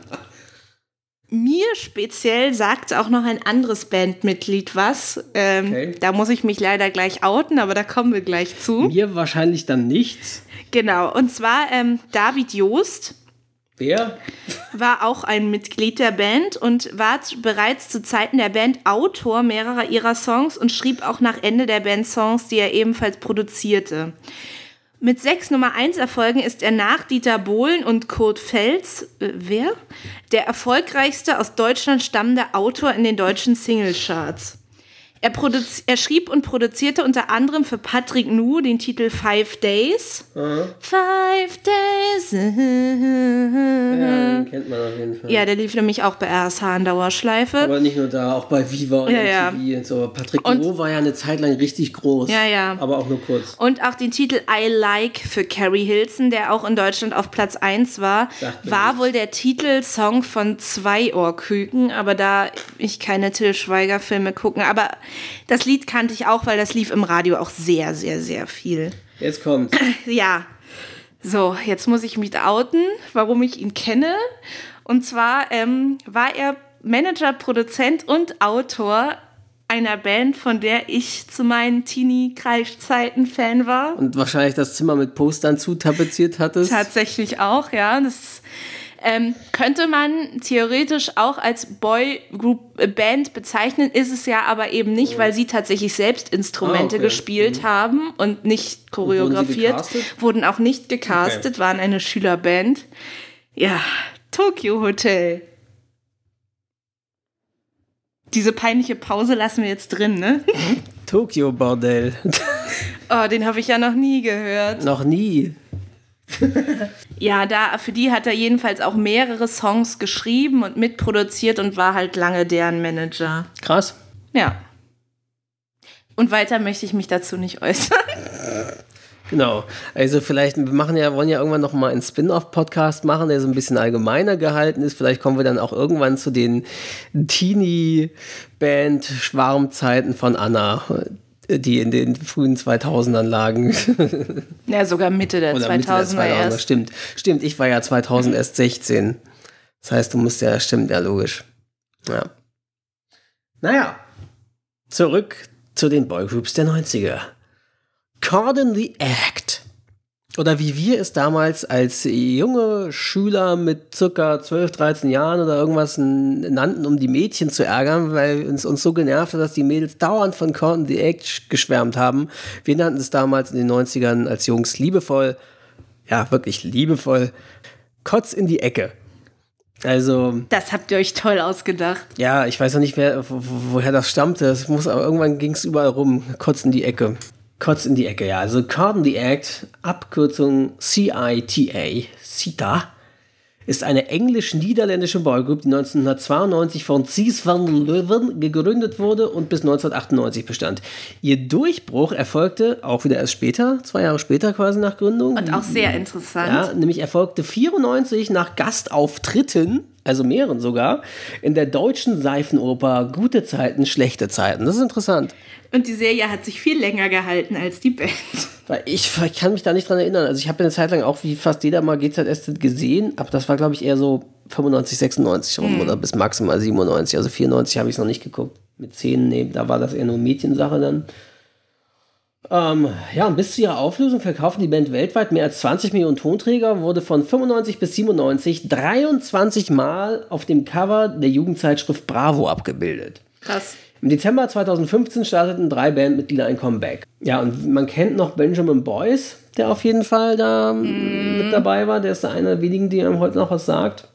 mir speziell sagt auch noch ein anderes Bandmitglied was. Ähm, okay. Da muss ich mich leider gleich outen, aber da kommen wir gleich zu. Mir wahrscheinlich dann nichts. Genau, und zwar ähm, David Joost. Wer? War auch ein Mitglied der Band und war bereits zu Zeiten der Band Autor mehrerer ihrer Songs und schrieb auch nach Ende der Band Songs, die er ebenfalls produzierte. Mit sechs Nummer 1 Erfolgen ist er nach Dieter Bohlen und Kurt Fels, äh, wer? Der erfolgreichste aus Deutschland stammende Autor in den deutschen Singlecharts. Er, er, schrieb und produzierte unter anderem für Patrick Nu den Titel Five Days. Mhm. Five Days. Ja, den kennt man auf jeden Fall. Ja, der lief nämlich auch bei RSH in Dauerschleife. Aber nicht nur da, auch bei Viva und ja, MTV ja. und so. Patrick und, Nu war ja eine Zeit lang richtig groß. Ja, ja. Aber auch nur kurz. Und auch den Titel I Like für Carrie Hilson, der auch in Deutschland auf Platz 1 war, war nicht. wohl der Titelsong von Zwei Ohrküken. Aber da ich keine Till Schweiger Filme gucken, aber das Lied kannte ich auch, weil das lief im Radio auch sehr, sehr, sehr viel. Jetzt kommt. Ja. So, jetzt muss ich mich outen, warum ich ihn kenne. Und zwar ähm, war er Manager, Produzent und Autor einer Band, von der ich zu meinen Teenie-Kreiszeiten Fan war. Und wahrscheinlich das Zimmer mit Postern zutapeziert hattest. Tatsächlich auch, ja. Das ähm, könnte man theoretisch auch als Boy-Group-Band bezeichnen, ist es ja aber eben nicht, weil sie tatsächlich selbst Instrumente ah, okay. gespielt mhm. haben und nicht choreografiert. Wurden, wurden, auch nicht gecastet, okay. waren eine Schülerband. Ja, Tokyo Hotel. Diese peinliche Pause lassen wir jetzt drin, ne? Tokyo Bordell. oh, den habe ich ja noch nie gehört. Noch nie ja, da, für die hat er jedenfalls auch mehrere Songs geschrieben und mitproduziert und war halt lange deren Manager. Krass. Ja. Und weiter möchte ich mich dazu nicht äußern. Genau. Also vielleicht, wir machen ja, wollen ja irgendwann noch mal einen Spin-off-Podcast machen, der so ein bisschen allgemeiner gehalten ist. Vielleicht kommen wir dann auch irgendwann zu den Teenie-Band-Schwarmzeiten von Anna die in den frühen 2000ern lagen. Ja, sogar Mitte der Oder 2000er, Mitte der 2000er erst. Stimmt, stimmt, ich war ja 2000 erst 16. Das heißt, du musst ja, stimmt, ja, logisch. Ja. Naja, zurück zu den Boygroups der 90er. Cordon the Act oder wie wir es damals als junge Schüler mit circa 12, 13 Jahren oder irgendwas nannten, um die Mädchen zu ärgern, weil es uns so genervt hat, dass die Mädels dauernd von Corn the Act geschwärmt haben. Wir nannten es damals in den 90ern als Jungs liebevoll, ja, wirklich liebevoll, Kotz in die Ecke. Also. Das habt ihr euch toll ausgedacht. Ja, ich weiß noch nicht, wer, woher das stammte. Es muss, aber irgendwann ging es überall rum. Kotz in die Ecke. Kurz in die Ecke, ja. Also Cordon the Act, Abkürzung CITA, CITA, ist eine englisch-niederländische Boygroup, die 1992 von Cies van Leuven gegründet wurde und bis 1998 bestand. Ihr Durchbruch erfolgte auch wieder erst später, zwei Jahre später quasi nach Gründung. Und auch sehr interessant. Ja, nämlich erfolgte 94 nach Gastauftritten also mehreren sogar, in der deutschen Seifenoper Gute Zeiten, schlechte Zeiten. Das ist interessant. Und die Serie hat sich viel länger gehalten als die Band. Weil ich, ich kann mich da nicht dran erinnern. Also ich habe eine Zeit lang auch wie fast jeder mal GZSZ gesehen, aber das war glaube ich eher so 95, 96 rum hm. oder bis maximal 97. Also 94 habe ich es noch nicht geguckt. Mit 10, nee, da war das eher nur Mädchensache dann. Ähm, ja, und bis zu ihrer Auflösung verkauften die Band weltweit mehr als 20 Millionen Tonträger, wurde von 95 bis 97 23 Mal auf dem Cover der Jugendzeitschrift Bravo abgebildet. Krass. Im Dezember 2015 starteten drei Bandmitglieder ein Comeback. Ja, und man kennt noch Benjamin Boyce, der auf jeden Fall da mm. mit dabei war. Der ist einer der wenigen, die einem heute noch was sagt.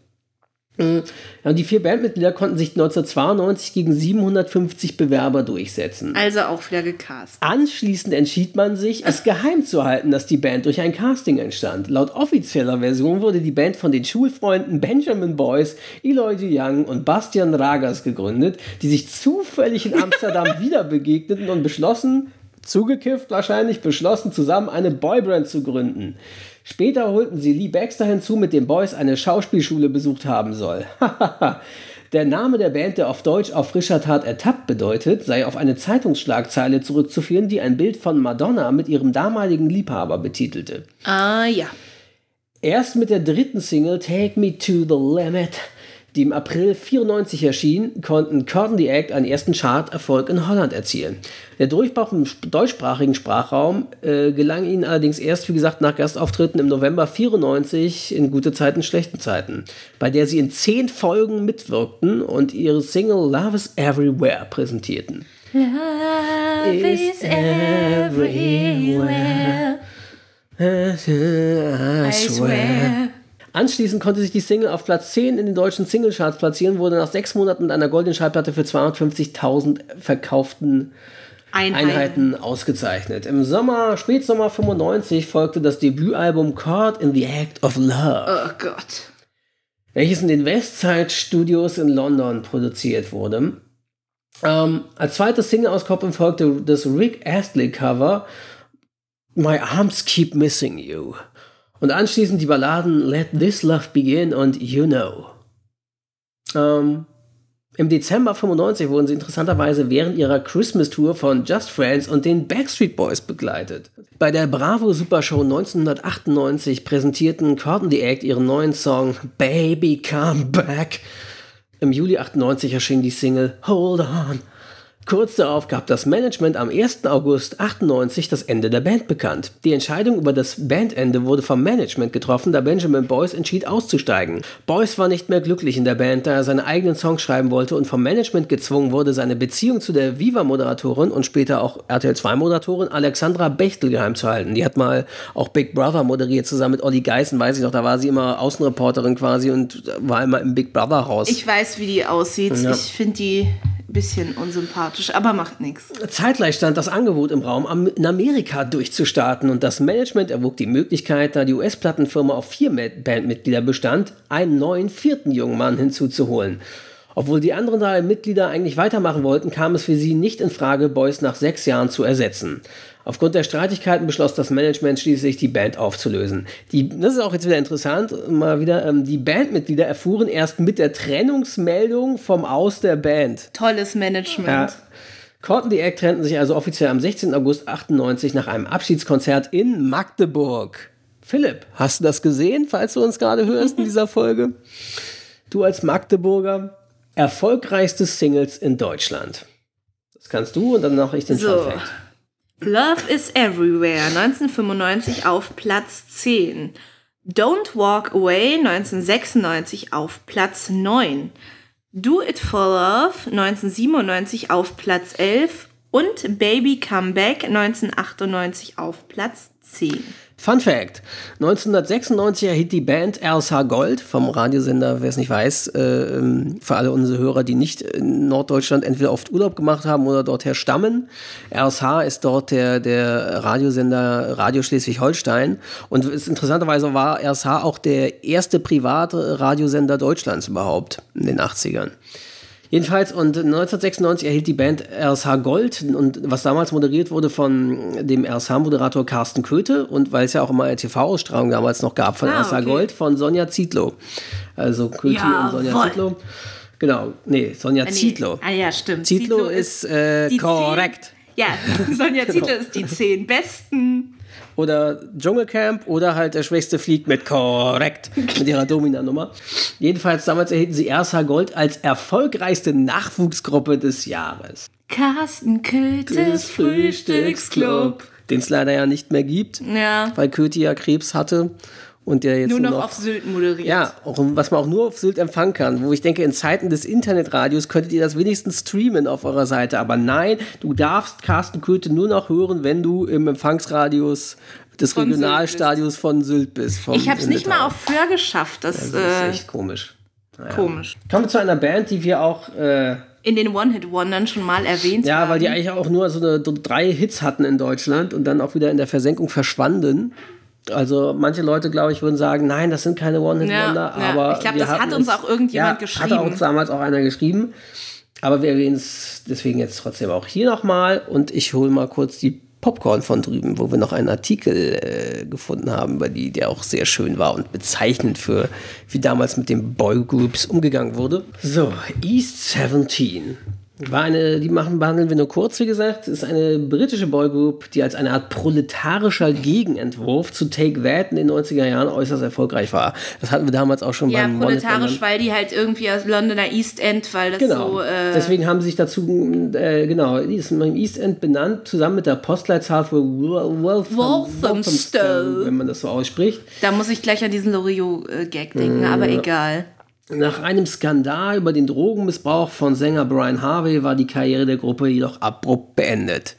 Ja, und die vier Bandmitglieder konnten sich 1992 gegen 750 Bewerber durchsetzen. Also auch wieder gecast. Anschließend entschied man sich, es geheim zu halten, dass die Band durch ein Casting entstand. Laut offizieller Version wurde die Band von den Schulfreunden Benjamin Boyce, Eloy de Young und Bastian Ragas gegründet, die sich zufällig in Amsterdam wieder begegneten und beschlossen, zugekifft wahrscheinlich, beschlossen, zusammen eine Boyband zu gründen. Später holten sie Lee Baxter hinzu, mit dem Boys eine Schauspielschule besucht haben soll. der Name der Band, der auf Deutsch auf frischer Tat ertappt bedeutet, sei auf eine Zeitungsschlagzeile zurückzuführen, die ein Bild von Madonna mit ihrem damaligen Liebhaber betitelte. Ah ja. Erst mit der dritten Single Take Me to the Limit die im April 94 erschien, konnten Curtain the Act einen ersten Chart-Erfolg in Holland erzielen. Der Durchbruch im deutschsprachigen Sprachraum äh, gelang ihnen allerdings erst, wie gesagt, nach Gastauftritten im November 94 in gute Zeiten, schlechten Zeiten, bei der sie in zehn Folgen mitwirkten und ihre Single Love is Everywhere präsentierten. Love is everywhere. I swear. Anschließend konnte sich die Single auf Platz 10 in den deutschen Singlecharts platzieren, wurde nach sechs Monaten mit einer goldenen Schallplatte für 250.000 verkauften Einheiten. Einheiten. ausgezeichnet. Im Sommer, Spätsommer 95 folgte das Debütalbum Caught in the Act of Love. Oh Gott. Welches in den Westside Studios in London produziert wurde. Ähm, als zweites Single-Auskopplung folgte das Rick Astley Cover My Arms Keep Missing You. Und anschließend die Balladen Let This Love Begin und You Know. Ähm, Im Dezember 95 wurden sie interessanterweise während ihrer Christmas Tour von Just Friends und den Backstreet Boys begleitet. Bei der Bravo Supershow 1998 präsentierten Cotton the Act ihren neuen Song Baby Come Back. Im Juli 98 erschien die Single Hold On Kurz darauf gab das Management am 1. August 98 das Ende der Band bekannt. Die Entscheidung über das Bandende wurde vom Management getroffen, da Benjamin Boyce entschied auszusteigen. Boyce war nicht mehr glücklich in der Band, da er seine eigenen Songs schreiben wollte und vom Management gezwungen wurde, seine Beziehung zu der Viva-Moderatorin und später auch RTL 2-Moderatorin Alexandra Bechtel geheim zu halten. Die hat mal auch Big Brother moderiert, zusammen mit Olli Geißen, weiß ich noch, da war sie immer Außenreporterin quasi und war immer im Big Brother Haus. Ich weiß, wie die aussieht. Ja. Ich finde die bisschen unsympathisch, aber macht nichts. Zeitgleich stand das Angebot im Raum, in Amerika durchzustarten und das Management erwog die Möglichkeit, da die US-Plattenfirma auf vier Bandmitglieder bestand, einen neuen vierten jungen Mann hinzuzuholen. Obwohl die anderen drei Mitglieder eigentlich weitermachen wollten, kam es für sie nicht in Frage, Boyce nach sechs Jahren zu ersetzen. Aufgrund der Streitigkeiten beschloss das Management schließlich, die Band aufzulösen. Die, das ist auch jetzt wieder interessant, mal wieder, ähm, die Bandmitglieder erfuhren erst mit der Trennungsmeldung vom Aus der Band. Tolles Management. Ja. Corton the Egg trennten sich also offiziell am 16. August 98 nach einem Abschiedskonzert in Magdeburg. Philipp, hast du das gesehen, falls du uns gerade hörst in dieser Folge? Du als Magdeburger, erfolgreichste Singles in Deutschland. Das kannst du und dann noch ich den so. Fun Fact. Love is Everywhere 1995 auf Platz 10. Don't Walk Away 1996 auf Platz 9. Do It For Love 1997 auf Platz 11 und Baby Come Back 1998 auf Platz 10. Fun Fact: 1996 erhielt die Band RSH Gold vom Radiosender, wer es nicht weiß, äh, ähm, für alle unsere Hörer, die nicht in Norddeutschland entweder oft Urlaub gemacht haben oder dorther stammen. RSH ist dort der, der Radiosender Radio Schleswig-Holstein und ist, interessanterweise war RSH auch der erste private Radiosender Deutschlands überhaupt in den 80ern. Jedenfalls, und 1996 erhielt die Band RSH Gold, und was damals moderiert wurde von dem RSH-Moderator Carsten Köthe, und weil es ja auch immer eine TV-Ausstrahlung damals noch gab von ah, RSH okay. Gold, von Sonja Zietlow. Also Köthe ja, und Sonja voll. Zietlow. Genau, nee, Sonja ah, Zietlow. Ah ja, stimmt. Zietlow, Zietlow ist, äh, korrekt. Ja, Sonja Zietlow genau. ist die zehn besten oder Dschungelcamp oder halt der Schwächste fliegt mit korrekt mit ihrer Domina-Nummer. Jedenfalls damals erhielten sie RSH Gold als erfolgreichste Nachwuchsgruppe des Jahres. Carsten Köthes Frühstücksclub. Den es leider ja nicht mehr gibt, ja. weil Köthe ja Krebs hatte und der jetzt nur noch, noch, auf Sylt moderiert. Ja, auch, was man auch nur auf Sylt empfangen kann. Wo ich denke, in Zeiten des Internetradios könntet ihr das wenigstens streamen auf eurer Seite. Aber nein, du darfst Carsten Köthe nur noch hören, wenn du im Empfangsradius des von Regionalstadios Sylt von Sylt bist. Ich habe es nicht mal auf Föhr geschafft. Das, das ist äh, echt komisch. Komisch. Kommen wir zu einer Band, die wir auch. Äh, In den One-Hit-Wondern schon mal erwähnt ja, haben. weil die eigentlich auch nur so, eine, so drei Hits hatten in Deutschland und dann auch wieder in der Versenkung verschwanden. Also manche Leute, glaube ich, würden sagen, nein, das sind keine One-Hit-Wonder, Ja, ja. aber Ich glaub, wir das hat uns auch irgendjemand ja, geschrieben. Hat auch damals auch einer geschrieben. Aber wir erwähnen es deswegen jetzt trotzdem auch hier nochmal und ich hole mal kurz die Popcorn von drüben, wo wir noch einen Artikel äh, gefunden haben, über die, der auch sehr schön war und bezeichnend für, wie damals mit den Boygroups umgegangen wurde. So, East 17. War eine, die machen, behandeln wir nur kurz, wie gesagt, ist eine britische Boygroup, die als eine Art proletarischer Gegenentwurf zu Take That in den 90er Jahren äußerst erfolgreich war. Das hatten wir damals auch schon ja, beim Wonder. proletarisch, weil die halt irgendwie aus Londoner East End, weil das Genau. so. Äh, Deswegen haben sie sich dazu, äh, genau, die ist im East End benannt, zusammen mit der Postleitzahl für Walthamstow. wenn man das so ausspricht. da muss ich gleich an diesen Loriot-Gag denken, aber egal. Nach einem Skandal über den Drogenmissbrauch von Sänger Brian Harvey war die Karriere der Gruppe jedoch abrupt beendet.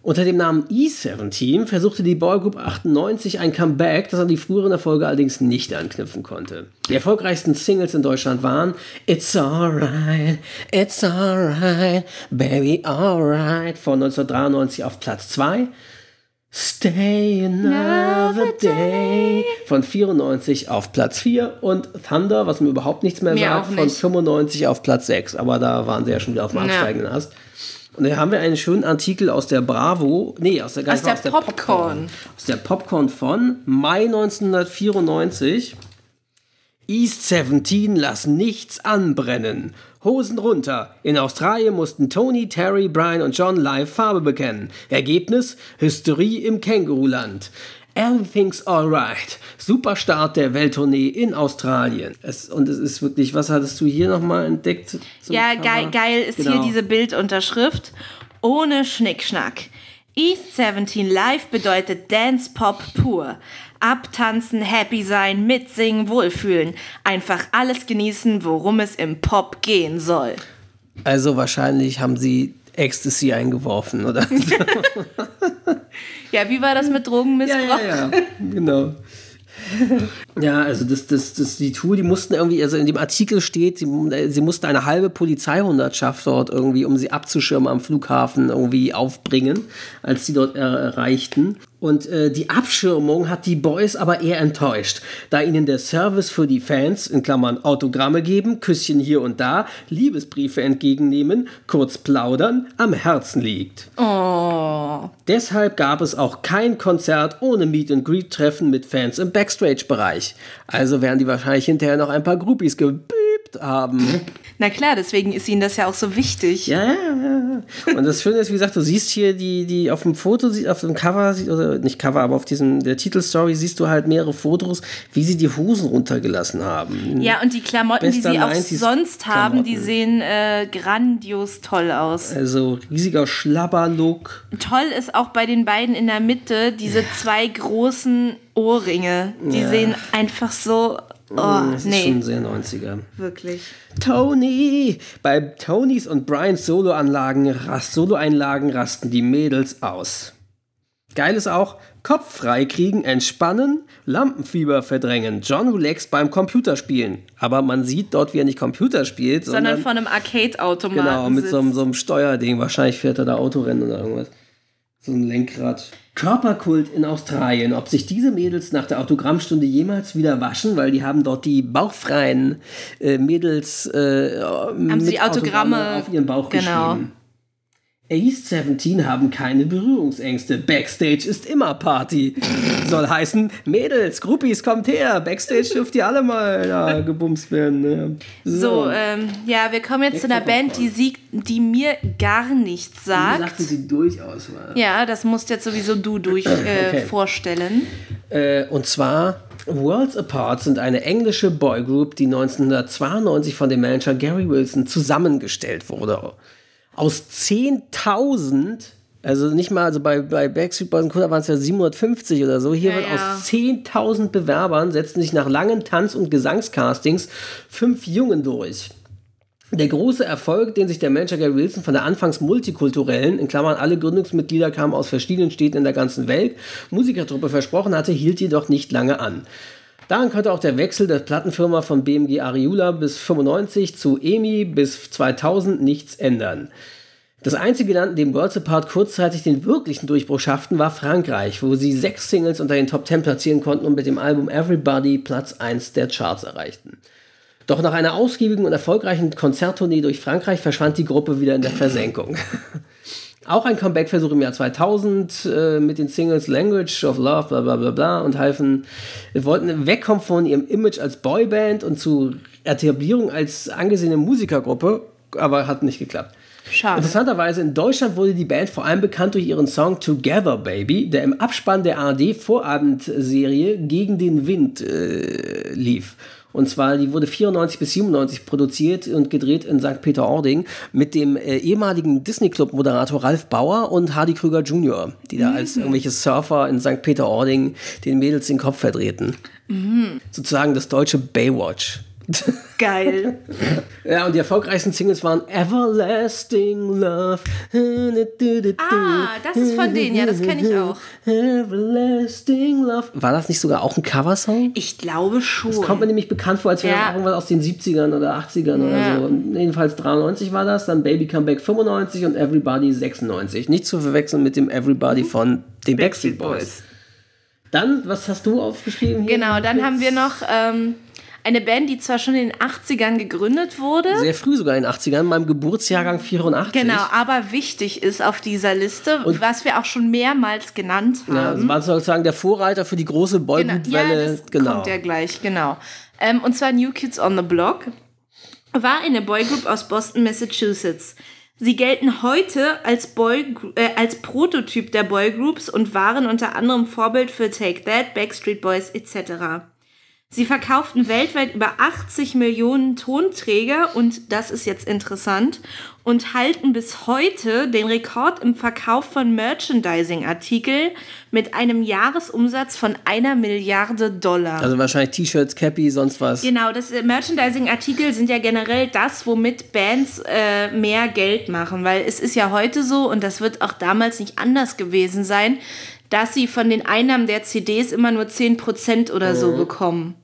Unter dem Namen E17 versuchte die Boygroup 98 ein Comeback, das an die früheren Erfolge allerdings nicht anknüpfen konnte. Die erfolgreichsten Singles in Deutschland waren It's Alright, It's Alright, Baby Alright von 1993 auf Platz 2, Stay Another Day von 94 auf Platz 4 und Thunder, was mir überhaupt nichts mehr Mir sagt, auch von nicht. 95 auf Platz 6. Aber da waren sie ja schon wieder auf dem Ja. absteigenden Ast. Und da haben wir einen schönen Artikel aus der Bravo, nee, aus der, Aus nicht der wahr, Popcorn. Aus der Popcorn von Mai 1994. East 17 lass nichts anbrennen. Hosen runter. In Australien mussten Tony, Terry, Brian und John live Farbe bekennen. Ergebnis: Hysterie im Känguruland. Everything's alright. Super Start der Welttournee in Australien. Es, und es ist wirklich, was hattest du hier nochmal entdeckt? Ja, geil, geil ist Genau. hier diese Bildunterschrift. Ohne Schnickschnack. East 17 Live bedeutet Dance Pop pur. Abtanzen, happy sein, mitsingen, wohlfühlen. Einfach alles genießen, worum es im Pop gehen soll. Also wahrscheinlich haben sie Ecstasy eingeworfen, oder? Ja, wie war das mit Drogenmissbrauch? ja, genau. Ja, also das, das, das, die Tour, die mussten irgendwie, also in dem Artikel steht, sie, sie mussten eine halbe Polizeihundertschaft dort irgendwie, um sie abzuschirmen am Flughafen, irgendwie aufbringen, als sie dort erreichten. Und äh, die Abschirmung hat die Boys aber eher enttäuscht, da ihnen der Service für die Fans, in Klammern Autogramme geben, Küsschen hier und da, Liebesbriefe entgegennehmen, kurz plaudern, am Herzen liegt. Oh. Deshalb gab es auch kein Konzert ohne Meet-and-Greet-Treffen mit Fans im Backstage-Bereich. Also werden die wahrscheinlich hinterher noch ein paar Groupies gebiebt haben. Na klar, deswegen ist ihnen das ja auch so wichtig. Ja, ja, ja. Und das Schöne ist, wie gesagt, du siehst hier die, die auf dem Foto, auf dem Cover, oder nicht Cover, aber auf diesem, der Titelstory siehst du halt mehrere Fotos, wie sie die Hosen runtergelassen haben. Ja, und die Klamotten, die Bester sie auch 90s sonst haben, die sehen äh, grandios toll aus. Also riesiger Schlabberlook. Toll ist auch bei den beiden in der Mitte diese zwei großen Ohrringe. Die Ja. sehen einfach so. Oh, Das ist nee, schon sehr 90er. wirklich. Tony! Bei Tonys und Brians Soloanlagen, Rast, Soloeinlagen rasten die Mädels aus. Geil ist auch, Kopf frei kriegen, entspannen, Lampenfieber verdrängen, John relaxt beim Computerspielen. Aber man sieht dort, wie er nicht Computer spielt, Sondern sondern, von einem Arcade-Automaten. genau, mit so einem, so einem Steuerding. Wahrscheinlich fährt er da Autorennen oder irgendwas. So ein Lenkrad. Körperkult in Australien. Ob sich diese Mädels nach der Autogrammstunde jemals wieder waschen, weil die haben dort die bauchfreien äh, Mädels äh, haben sie die Autogramme- auf ihren Bauch genau. geschrieben. Ace 17 haben keine Berührungsängste. Backstage ist immer Party. Soll heißen, Mädels, Groupies, kommt her. Backstage dürft ihr alle mal da gebumst werden. Ne? So, ähm, ja, wir kommen jetzt zu einer Band, die, sie, die mir gar nichts sagt. sagte sie durchaus mal. Ja, das musst jetzt sowieso du durch äh, Okay. vorstellen. Äh, und zwar Worlds Apart sind eine englische Boygroup, die 1992 von dem Manager Gary Wilson zusammengestellt wurde. Aus 10.000, also nicht mal, also bei, bei Backstreet Boys und Coda waren es ja 750 oder so. Hier Ja, wird ja. aus 10.000 Bewerbern setzten sich nach langen Tanz- und Gesangscastings fünf Jungen durch. Der große Erfolg, den sich der Manager Gary Wilson von der anfangs multikulturellen, in Klammern alle Gründungsmitglieder kamen aus verschiedenen Städten in der ganzen Welt, Musikertruppe versprochen hatte, hielt jedoch nicht lange an. Daran könnte auch der Wechsel der Plattenfirma von BMG Ariula bis 95 zu EMI bis 2000 nichts ändern. Das einzige Land, in dem Worlds Apart kurzzeitig den wirklichen Durchbruch schafften, war Frankreich, wo sie sechs Singles unter den Top 10 platzieren konnten und mit dem Album Everybody Platz 1 der Charts erreichten. Doch nach einer ausgiebigen und erfolgreichen Konzerttournee durch Frankreich verschwand die Gruppe wieder in der Versenkung. Auch ein Comeback-Versuch im Jahr 2000 äh, mit den Singles Language of Love, bla bla bla bla und halfen, wollten wegkommen von ihrem Image als Boyband und zu Etablierung als angesehene Musikergruppe, aber hat nicht geklappt. Schade. Interessanterweise in Deutschland wurde die Band vor allem bekannt durch ihren Song Together Baby, der im Abspann der ARD Vorabendserie Gegen den Wind äh, lief. Und zwar, die wurde 94 bis 97 produziert und gedreht in St. Peter-Ording mit dem äh, ehemaligen Disney-Club-Moderator Ralf Bauer und Hardy Krüger Jr., die da mhm. als irgendwelche Surfer in St. Peter-Ording den Mädels den Kopf verdrehten. Mhm. Sozusagen das deutsche Baywatch. Geil. ja, und die erfolgreichsten Singles waren Everlasting Love. Ah, das ist von denen, ja, das kenne ich auch. Everlasting Love. War das nicht sogar auch ein Coversong? Ich glaube schon. Das kommt mir nämlich bekannt vor, als wäre ja. das irgendwas aus den 70ern oder 80ern ja. oder so. Und jedenfalls 93 war das, dann Baby Comeback 95 und Everybody 96. Nicht zu verwechseln mit dem Everybody von den Backstreet Boys. Dann, was hast du aufgeschrieben? Hier genau, dann haben wir noch ähm, eine Band, die zwar schon in den 80ern gegründet wurde. Sehr früh sogar in den 80ern, in meinem Geburtsjahrgang 84. Genau, aber wichtig ist auf dieser Liste, und was wir auch schon mehrmals genannt haben. Ja, das war sozusagen der Vorreiter für die große Boygroup-Welle. Genau, ja, genau. kommt ja gleich, genau. Ähm, und zwar New Kids on the Block war eine Boygroup aus Boston, Massachusetts. Sie gelten heute als, Boy, äh, als Prototyp der Boygroups und waren unter anderem Vorbild für Take That, Backstreet Boys etc. Sie verkauften weltweit über 80 Millionen Tonträger und das ist jetzt interessant und halten bis heute den Rekord im Verkauf von Merchandising-Artikeln mit einem Jahresumsatz von einer Milliarde Dollar. Also wahrscheinlich T-Shirts, Cappy, sonst was. Genau, das äh, Merchandising-Artikel sind ja generell das, womit Bands äh, mehr Geld machen, weil es ist ja heute so und das wird auch damals nicht anders gewesen sein, dass sie von den Einnahmen der CDs immer nur 10% oder so mhm. bekommen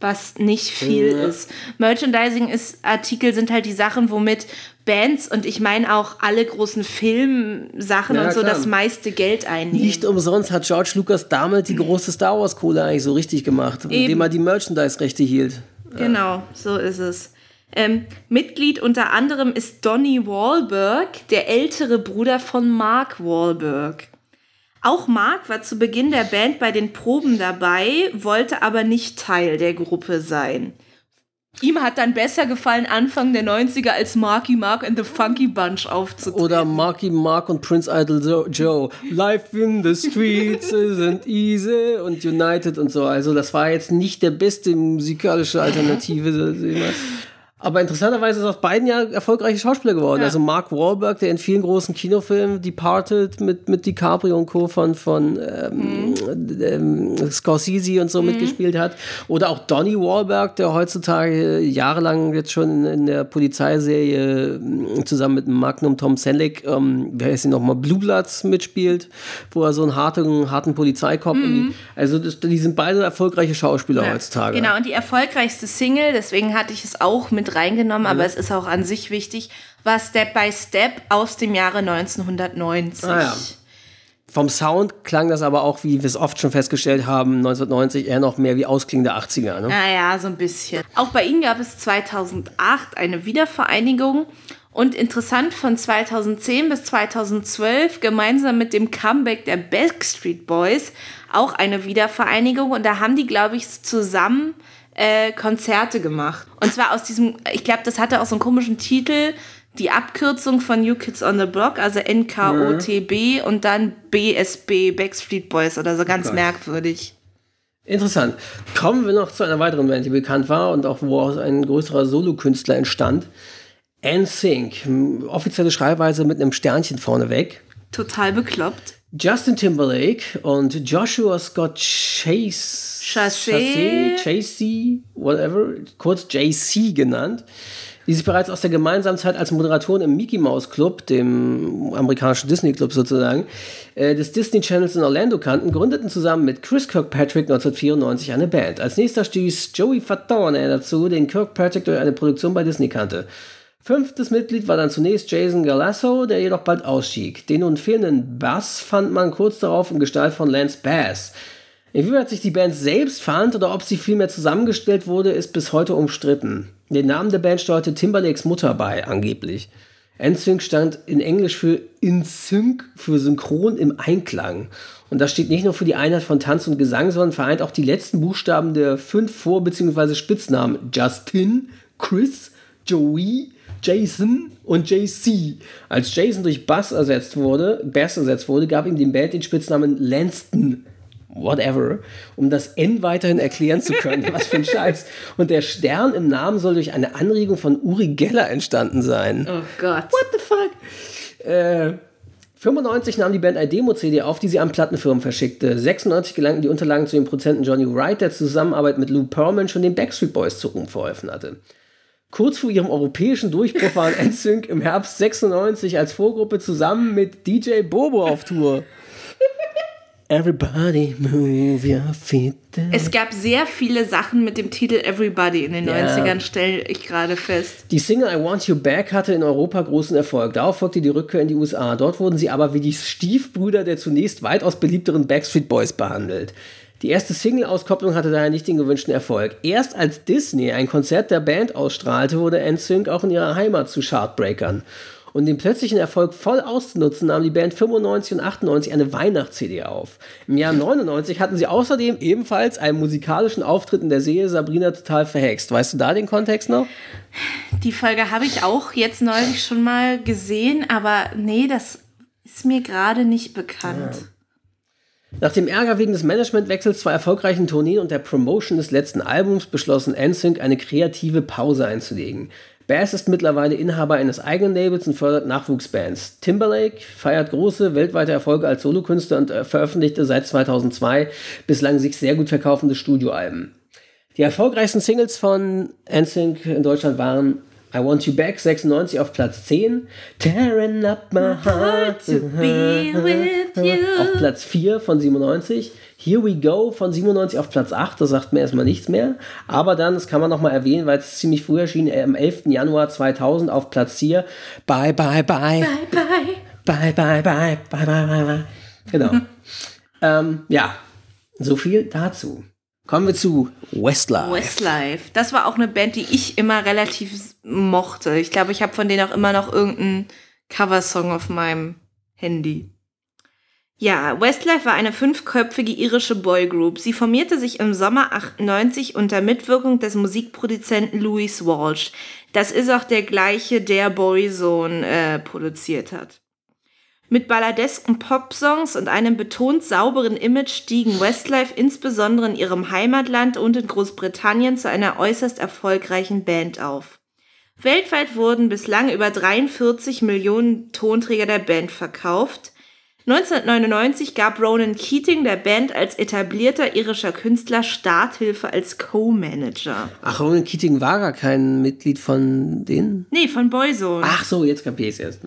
was nicht viel ja. ist. Merchandising ist Artikel sind halt die Sachen, womit Bands und ich meine auch alle großen Filmsachen ja, und so klar. das meiste Geld einnehmen. Nicht umsonst hat George Lucas damals die große Star Wars Kohle eigentlich so richtig gemacht, Eben. indem er die Merchandise-Rechte hielt. Ja. Genau, so ist es. Ähm, Mitglied unter anderem ist Donny Wahlberg, der ältere Bruder von Mark Wahlberg. Auch Mark war zu Beginn der Band bei den Proben dabei, wollte aber nicht Teil der Gruppe sein. Ihm hat dann besser gefallen, Anfang der 90er als Marky Mark and the Funky Bunch aufzutreten. Oder Marky Mark und Prince Idol Joe. Life in the streets isn't easy und United und so. Also das war jetzt nicht der beste musikalische Alternative. Aber interessanterweise ist aus beiden ja erfolgreiche Schauspieler geworden. Ja. Also Mark Wahlberg, der in vielen großen Kinofilmen Departed mit, mit DiCaprio und Co. von, von ähm, mhm. ähm, Scorsese und so mhm. mitgespielt hat. Oder auch Donny Wahlberg, der heutzutage jahrelang jetzt schon in, in der Polizeiserie ähm, zusammen mit Magnum Tom Selleck, ähm, wer ist denn nochmal, Blue Bloods mitspielt, wo er so einen harten, harten Polizeikopf mhm. Also das, die sind beide erfolgreiche Schauspieler ja. heutzutage. Genau, und die erfolgreichste Single, deswegen hatte ich es auch mit reingenommen, aber es ist auch an sich wichtig, war Step by Step aus dem Jahre 1990. Ah, ja. Vom Sound klang das aber auch, wie wir es oft schon festgestellt haben, 1990 eher noch mehr wie ausklingende 80er. Ne? Naja, so ein bisschen. Auch bei ihnen gab es 2008 eine Wiedervereinigung und interessant von 2010 bis 2012 gemeinsam mit dem Comeback der Backstreet Boys auch eine Wiedervereinigung und da haben die, glaube ich, zusammen äh, Konzerte gemacht. Und zwar aus diesem, ich glaube, das hatte auch so einen komischen Titel, die Abkürzung von New Kids on the Block, also NKOTB mhm. und dann BSB, Backstreet Boys oder so, ganz oh merkwürdig. Interessant. Kommen wir noch zu einer weiteren Band, die bekannt war und auch wo ein größerer Solokünstler entstand. NSYNC. Offizielle Schreibweise mit einem Sternchen vorneweg. Total bekloppt. Justin Timberlake und Joshua Scott Chase. Chassé. Chassé, whatever, kurz JC genannt. die sich bereits aus der gemeinsamen Zeit als Moderatoren im Mickey Mouse Club, dem amerikanischen Disney Club sozusagen, äh, des Disney Channels in Orlando kannten, gründeten zusammen mit Chris Kirkpatrick 1994 eine Band. Als nächster stieß Joey Fatone dazu, den Kirkpatrick durch eine Produktion bei Disney kannte. Fünftes Mitglied war dann zunächst Jason Galasso, der jedoch bald ausstieg. Den nun fehlenden Bass fand man kurz darauf in Gestalt von Lance Bass. Inwieweit sich die Band selbst fand oder ob sie vielmehr zusammengestellt wurde, ist bis heute umstritten. Den Namen der Band steuerte Timberlakes Mutter bei, angeblich. NSYNC stand in Englisch für In Sync, für Synchron im Einklang. Und das steht nicht nur für die Einheit von Tanz und Gesang, sondern vereint auch die letzten Buchstaben der fünf Vor- bzw. Spitznamen Justin, Chris, Joey, Jason und JC. Als Jason durch Bass ersetzt wurde, Bass ersetzt wurde, gab ihm die Band den Spitznamen Lanston whatever, um das N weiterhin erklären zu können. Was für ein Scheiß. Und der Stern im Namen soll durch eine Anregung von Uri Geller entstanden sein. Oh Gott. What the fuck? Äh, 95 nahm die Band eine Demo-CD auf, die sie an Plattenfirmen verschickte. 96 gelangten die Unterlagen zu den Prozenten Johnny Wright, der Zusammenarbeit mit Lou Pearlman schon den Backstreet Boys zu Ruhm verholfen hatte. Kurz vor ihrem europäischen Durchbruch waren NSYNC im Herbst 96 als Vorgruppe zusammen mit DJ Bobo auf Tour. Everybody move your feet. Es gab sehr viele Sachen mit dem Titel Everybody in den Ja. 90ern, stelle ich gerade fest. Die Single I Want You Back hatte in Europa großen Erfolg. Darauf folgte die Rückkehr in die USA. Dort wurden sie aber wie die Stiefbrüder der zunächst weitaus beliebteren Backstreet Boys behandelt. Die erste Single-Auskopplung hatte daher nicht den gewünschten Erfolg. Erst als Disney ein Konzert der Band ausstrahlte, wurde NSYNC auch in ihrer Heimat zu Chartbreakern. Um den plötzlichen Erfolg voll auszunutzen, nahm die Band 95 und 98 eine Weihnachts-CD auf. Im Jahr 99 hatten sie außerdem ebenfalls einen musikalischen Auftritt in der Serie Sabrina total verhext. Weißt du da den Kontext noch? Die Folge habe ich auch jetzt neulich schon mal gesehen, aber nee, das ist mir gerade nicht bekannt. Nach dem Ärger wegen des Managementwechsels, zwei erfolgreichen Tourneen und der Promotion des letzten Albums beschlossen NSYNC eine kreative Pause einzulegen. Bass ist mittlerweile Inhaber eines eigenen Labels und fördert Nachwuchsbands. Timberlake feiert große weltweite Erfolge als Solokünstler und äh, veröffentlichte seit 2002 bislang sich sehr gut verkaufende Studioalben. Die erfolgreichsten Singles von NSYNC in Deutschland waren I Want You Back 96 auf Platz 10, Tearing Up My Heart to be with you. auf Platz 4 von 97, Here We Go von 97 auf Platz 8, das sagt mir erstmal nichts mehr, aber dann, das kann man nochmal erwähnen, weil es ziemlich früh erschien, äh, am 11. Januar 2000 auf Platz 4, Bye Bye Bye, Bye, bye. Bye Bye Bye, Bye Bye Bye Bye, genau. ähm, ja, so viel dazu. Kommen wir zu Westlife. Westlife. Das war auch eine Band, die ich immer relativ mochte. Ich glaube, ich habe von denen auch immer noch irgendeinen Coversong auf meinem Handy. Ja, Westlife war eine fünfköpfige irische Boygroup. Sie formierte sich im Sommer 98 unter Mitwirkung des Musikproduzenten Louis Walsh. Das ist auch der gleiche, der Boyzone äh, produziert hat. Mit balladesken Popsongs und einem betont sauberen Image stiegen Westlife insbesondere in ihrem Heimatland und in Großbritannien zu einer äußerst erfolgreichen Band auf. Weltweit wurden bislang über 43 Millionen Tonträger der Band verkauft. 1999 gab Ronan Keating der Band als etablierter irischer Künstler Starthilfe als Co-Manager. Ach, Ronan Keating war gar kein Mitglied von denen? Nee, von Boyzone. Ach so, jetzt kapier ich's erst.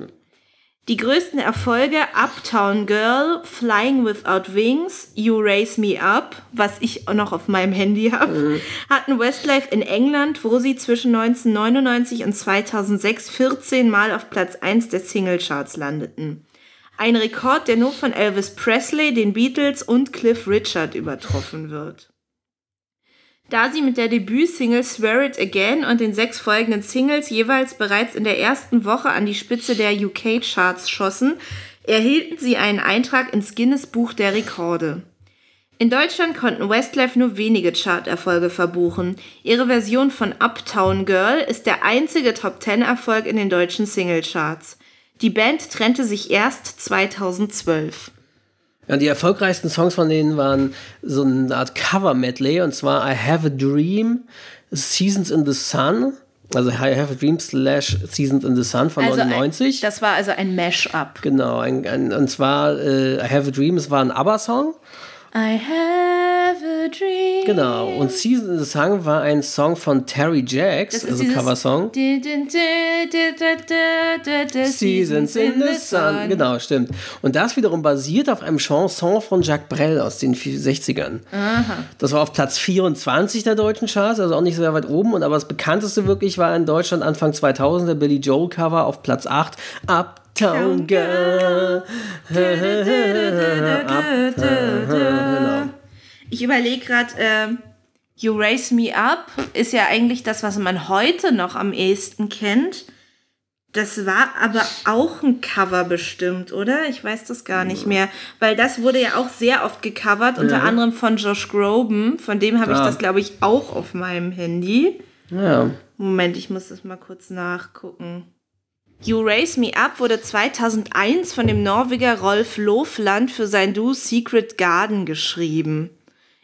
Die größten Erfolge Uptown Girl, Flying Without Wings, You Raise Me Up, was ich noch auf meinem Handy habe, hatten Westlife in England, wo sie zwischen 1999 und 2006 14 Mal auf Platz 1 der Singlecharts landeten. Ein Rekord, der nur von Elvis Presley, den Beatles und Cliff Richard übertroffen wird. Da sie mit der Debütsingle Swear It Again und den sechs folgenden Singles jeweils bereits in der ersten Woche an die Spitze der UK-Charts schossen, erhielten sie einen Eintrag ins Guinness Buch der Rekorde. In Deutschland konnten Westlife nur wenige Charterfolge verbuchen. Ihre Version von Uptown Girl ist der einzige Top-10-Erfolg in den deutschen Singlecharts. Die Band trennte sich erst 2012. Ja, die erfolgreichsten Songs von denen waren so eine Art Cover-Medley und zwar I Have a Dream, Seasons in the Sun, also I Have a Dream slash Seasons in the Sun von 99. Also das war also ein Mash-up. genau, ein, ein, und zwar äh, I Have a Dream, es war ein ABBA-Song. I have a dream. Genau. Und Season in the Sun war ein Song von Terry Jacks, also Coversong. Seasons in the Sun. Genau, stimmt. Und das wiederum basiert auf einem Chanson von Jacques Brel aus den 60ern. Das war auf Platz 24 der deutschen Charts, also auch nicht sehr weit oben. Und aber das bekannteste wirklich war in Deutschland Anfang 2000 der Billy Joel Cover auf Platz 8. Uptown Girl. Ich überlege gerade, ähm, You Raise Me Up ist ja eigentlich das, was man heute noch am ehesten kennt. Das war aber auch ein Cover bestimmt, oder? Ich weiß das gar nicht mehr. Weil das wurde ja auch sehr oft gecovert, unter Ja. anderem von Josh Groban. Von dem habe ich Ah. das, glaube ich, auch auf meinem Handy. Ja. Moment, ich muss das mal kurz nachgucken. You Raise Me Up wurde 2001 von dem Norweger Rolf Lofland für sein Duo Secret Garden geschrieben.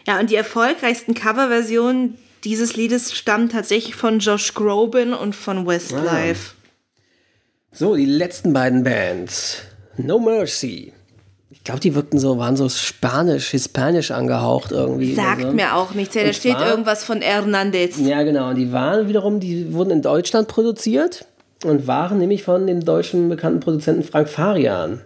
Ja, und die erfolgreichsten Coverversionen dieses Liedes stammen tatsächlich von Josh Groban und von Westlife. So, die letzten beiden Bands. No Mercy. Ich glaube, die wirkten so, waren so spanisch, hispanisch angehaucht irgendwie. Sagt so. mir auch nichts. Ja, da steht irgendwas von Hernandez. Ja, genau. Und die waren wiederum, die wurden in Deutschland produziert und waren nämlich von dem deutschen bekannten Produzenten Frank Farian.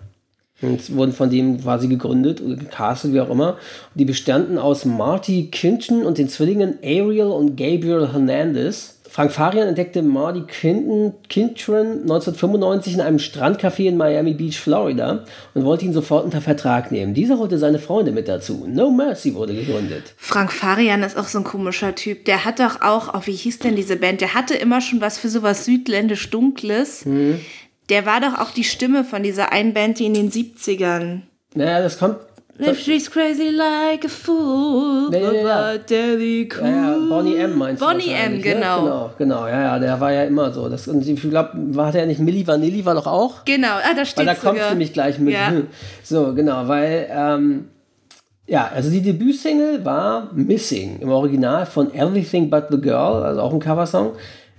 Und wurden von dem quasi gegründet oder gecastet, wie auch immer. Die bestanden aus Marty Kinchen und den Zwillingen Ariel und Gabriel Hernandez. Frank Farian entdeckte Marty Kinton, Kintron 1995 in einem Strandcafé in Miami Beach, Florida und wollte ihn sofort unter Vertrag nehmen. Dieser holte seine Freunde mit dazu. No Mercy wurde gegründet. Frank Farian ist auch so ein komischer Typ. Der hat doch auch, oh, wie hieß denn diese Band? Der hatte immer schon was für sowas südländisch-dunkles. Mhm. Der war doch auch die Stimme von dieser einen Band, die in den 70ern. Naja, das kommt If she's crazy like a fool, Ja, ja, ja. but Daddy cool. Ja, ja, Bonnie M meinst du Bonnie M, ne? genau. Genau, genau, ja, ja, der war ja immer so. Das, und ich glaube, war der nicht Milli Vanilli, war doch auch? Genau, ah, da Weil steht da kommt sogar. nämlich gleich mit. Ja. So, genau, weil, ähm, ja, also die Debütsingle war Missing, im Original von Everything But the Girl, also auch ein Coversong.